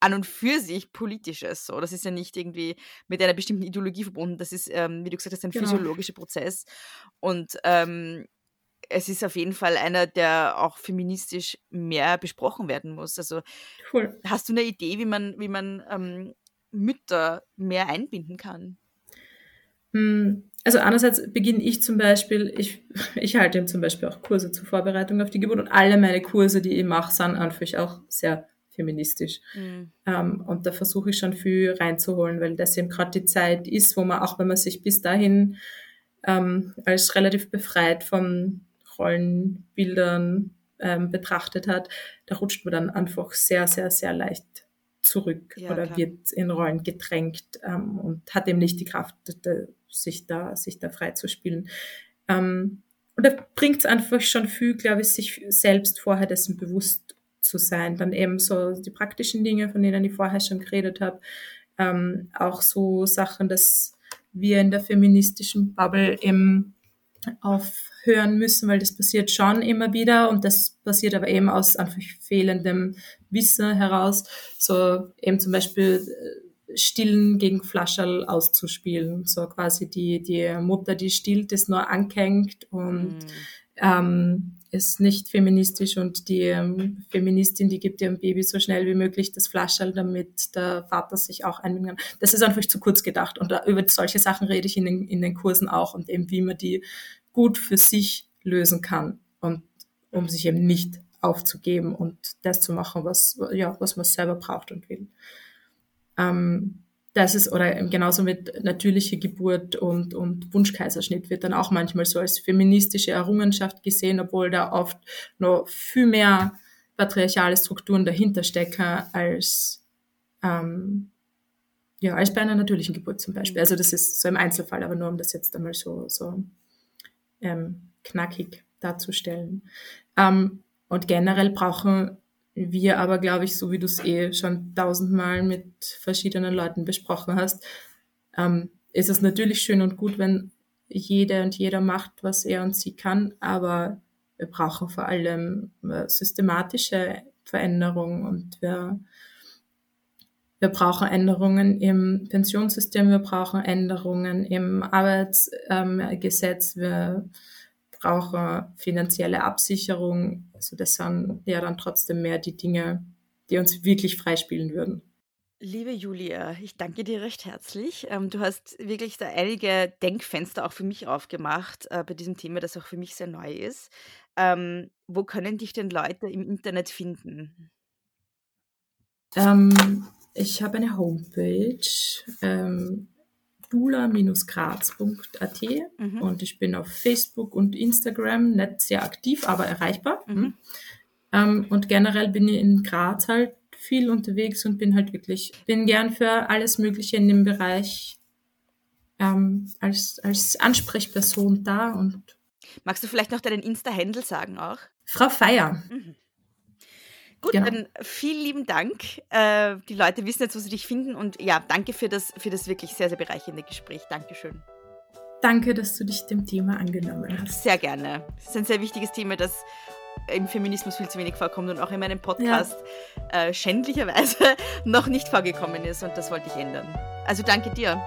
[SPEAKER 3] an und für sich politisches. So. Das ist ja nicht irgendwie mit einer bestimmten Ideologie verbunden. Das ist, ähm, wie du gesagt hast, ein genau. physiologischer Prozess. Und ähm, es ist auf jeden Fall einer, der auch feministisch mehr besprochen werden muss. Also cool. hast du eine Idee, wie man, wie man ähm, Mütter mehr einbinden kann?
[SPEAKER 2] Hm, also einerseits beginne ich zum Beispiel, ich, ich halte zum Beispiel auch Kurse zur Vorbereitung auf die Geburt und alle meine Kurse, die ich mache, sind einfach auch sehr feministisch. Mhm. Ähm, und da versuche ich schon viel reinzuholen, weil das eben gerade die Zeit ist, wo man, auch wenn man sich bis dahin ähm, als relativ befreit von Rollenbildern ähm, betrachtet hat, da rutscht man dann einfach sehr, sehr, sehr leicht zurück ja, oder klar. wird in Rollen gedrängt ähm, und hat eben nicht die Kraft, sich da, sich da frei zu spielen. Ähm, und da bringt es einfach schon viel, glaube ich, sich selbst vorher dessen bewusst zu sein. Dann eben so die praktischen Dinge, von denen ich vorher schon geredet habe. Ähm, auch so Sachen, dass wir in der feministischen Bubble eben aufhören müssen, weil das passiert schon immer wieder und das passiert aber eben aus einfach fehlendem Wissen heraus. So eben zum Beispiel äh, Stillen gegen Flascherl auszuspielen. So quasi die, die Mutter, die stillt, ist nur angehängt und mm. ähm, ist nicht feministisch und die ähm, Feministin, die gibt ihrem Baby so schnell wie möglich das Flascherl, damit der Vater sich auch einbinden kann. Das ist einfach zu kurz gedacht und da, über solche Sachen rede ich in den, in den Kursen auch und eben wie man die gut für sich lösen kann und um sich eben nicht aufzugeben und das zu machen, was, ja, was man selber braucht und will. Ähm, das ist, oder genauso mit natürlicher Geburt und, und Wunschkaiserschnitt wird dann auch manchmal so als feministische Errungenschaft gesehen, obwohl da oft noch viel mehr patriarchale Strukturen dahinter stecken als, ähm, ja, als bei einer natürlichen Geburt zum Beispiel. Also das ist so im Einzelfall, aber nur um das jetzt einmal so, so ähm, knackig darzustellen. Ähm, und generell brauchen wir aber, glaube ich, so wie du es eh schon tausendmal mit verschiedenen Leuten besprochen hast, ähm, ist es natürlich schön und gut, wenn jede und jeder macht, was er und sie kann, aber wir brauchen vor allem äh, systematische Veränderungen und wir, wir brauchen Änderungen im Pensionssystem, wir brauchen Änderungen im Arbeitsgesetz, ähm, wir brauchen finanzielle Absicherung. Also das sind ja dann trotzdem mehr die Dinge, die uns wirklich freispielen würden.
[SPEAKER 1] Liebe Julia, ich danke dir recht herzlich. Ähm, du hast wirklich da einige Denkfenster auch für mich aufgemacht äh, bei diesem Thema, das auch für mich sehr neu ist. Ähm, wo können dich denn Leute im Internet finden?
[SPEAKER 2] Ähm, ich habe eine Homepage, ähm, bula-graz.at mhm. und ich bin auf Facebook und Instagram nicht sehr aktiv, aber erreichbar. Mhm. Ähm, und generell bin ich in Graz halt viel unterwegs und bin halt wirklich, bin gern für alles Mögliche in dem Bereich ähm, als, als Ansprechperson da und
[SPEAKER 1] Magst du vielleicht noch deinen Insta-Handle sagen auch?
[SPEAKER 2] Frau Feier. Mhm.
[SPEAKER 1] Gut, genau. dann vielen lieben Dank. Äh, die Leute wissen jetzt, wo sie dich finden. Und ja, danke für das, für das wirklich sehr, sehr bereichernde Gespräch. Dankeschön.
[SPEAKER 2] Danke, dass du dich dem Thema angenommen hast.
[SPEAKER 1] Sehr gerne. Es ist ein sehr wichtiges Thema, das im Feminismus viel zu wenig vorkommt und auch in meinem Podcast ja. äh, schändlicherweise noch nicht vorgekommen ist. Und das wollte ich ändern. Also danke dir.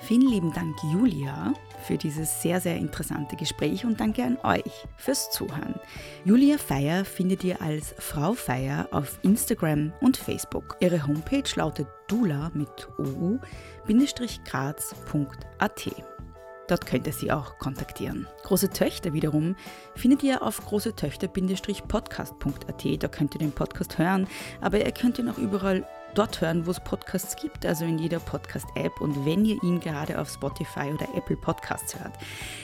[SPEAKER 1] Vielen lieben Dank, Julia für dieses sehr, sehr interessante Gespräch und danke an euch fürs Zuhören. Julia Feier findet ihr als Frau Feier auf Instagram und Facebook. Ihre Homepage lautet dula mit ou-graz.at. Dort könnt ihr sie auch kontaktieren. Große Töchter wiederum findet ihr auf großetöchter-podcast.at. Da könnt ihr den Podcast hören, aber ihr könnt ihn auch überall dort hören, wo es Podcasts gibt, also in jeder Podcast-App. Und wenn ihr ihn gerade auf Spotify oder Apple Podcasts hört,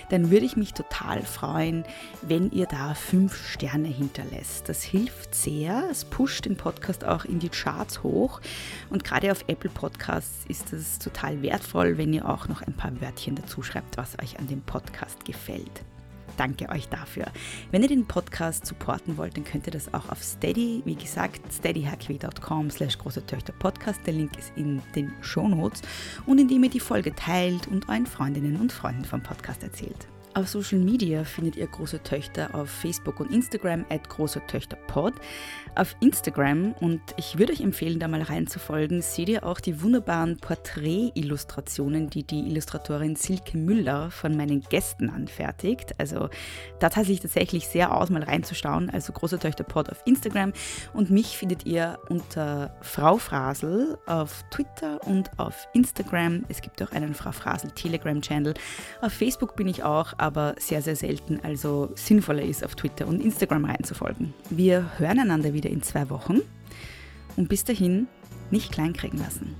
[SPEAKER 1] dann würde ich mich total freuen, wenn ihr da fünf Sterne hinterlässt. Das hilft sehr. Es pusht den Podcast auch in die Charts hoch. Und gerade auf Apple Podcasts ist es total wertvoll, wenn ihr auch noch ein paar Wörtchen dazu schreibt, was euch an dem Podcast gefällt danke euch dafür. Wenn ihr den Podcast supporten wollt, dann könnt ihr das auch auf Steady, wie gesagt, steadyhq.com slash große Töchter Podcast. Der Link ist in den Shownotes und indem ihr die Folge teilt und euren Freundinnen und Freunden vom Podcast erzählt. Auf Social Media findet ihr große Töchter auf Facebook und Instagram at große Töchter Pod. Auf Instagram, und ich würde euch empfehlen, da mal reinzufolgen, seht ihr auch die wunderbaren Porträtillustrationen, die die Illustratorin Silke Müller von meinen Gästen anfertigt. Also da tat sich tatsächlich sehr aus, mal reinzuschauen. Also große Töchter Pod auf Instagram. Und mich findet ihr unter Frau Frasel auf Twitter und auf Instagram. Es gibt auch einen Frau Frasel Telegram-Channel. Auf Facebook bin ich auch aber sehr, sehr selten. Also sinnvoller ist, auf Twitter und Instagram reinzufolgen. Wir hören einander wieder in zwei Wochen und bis dahin nicht kleinkriegen lassen.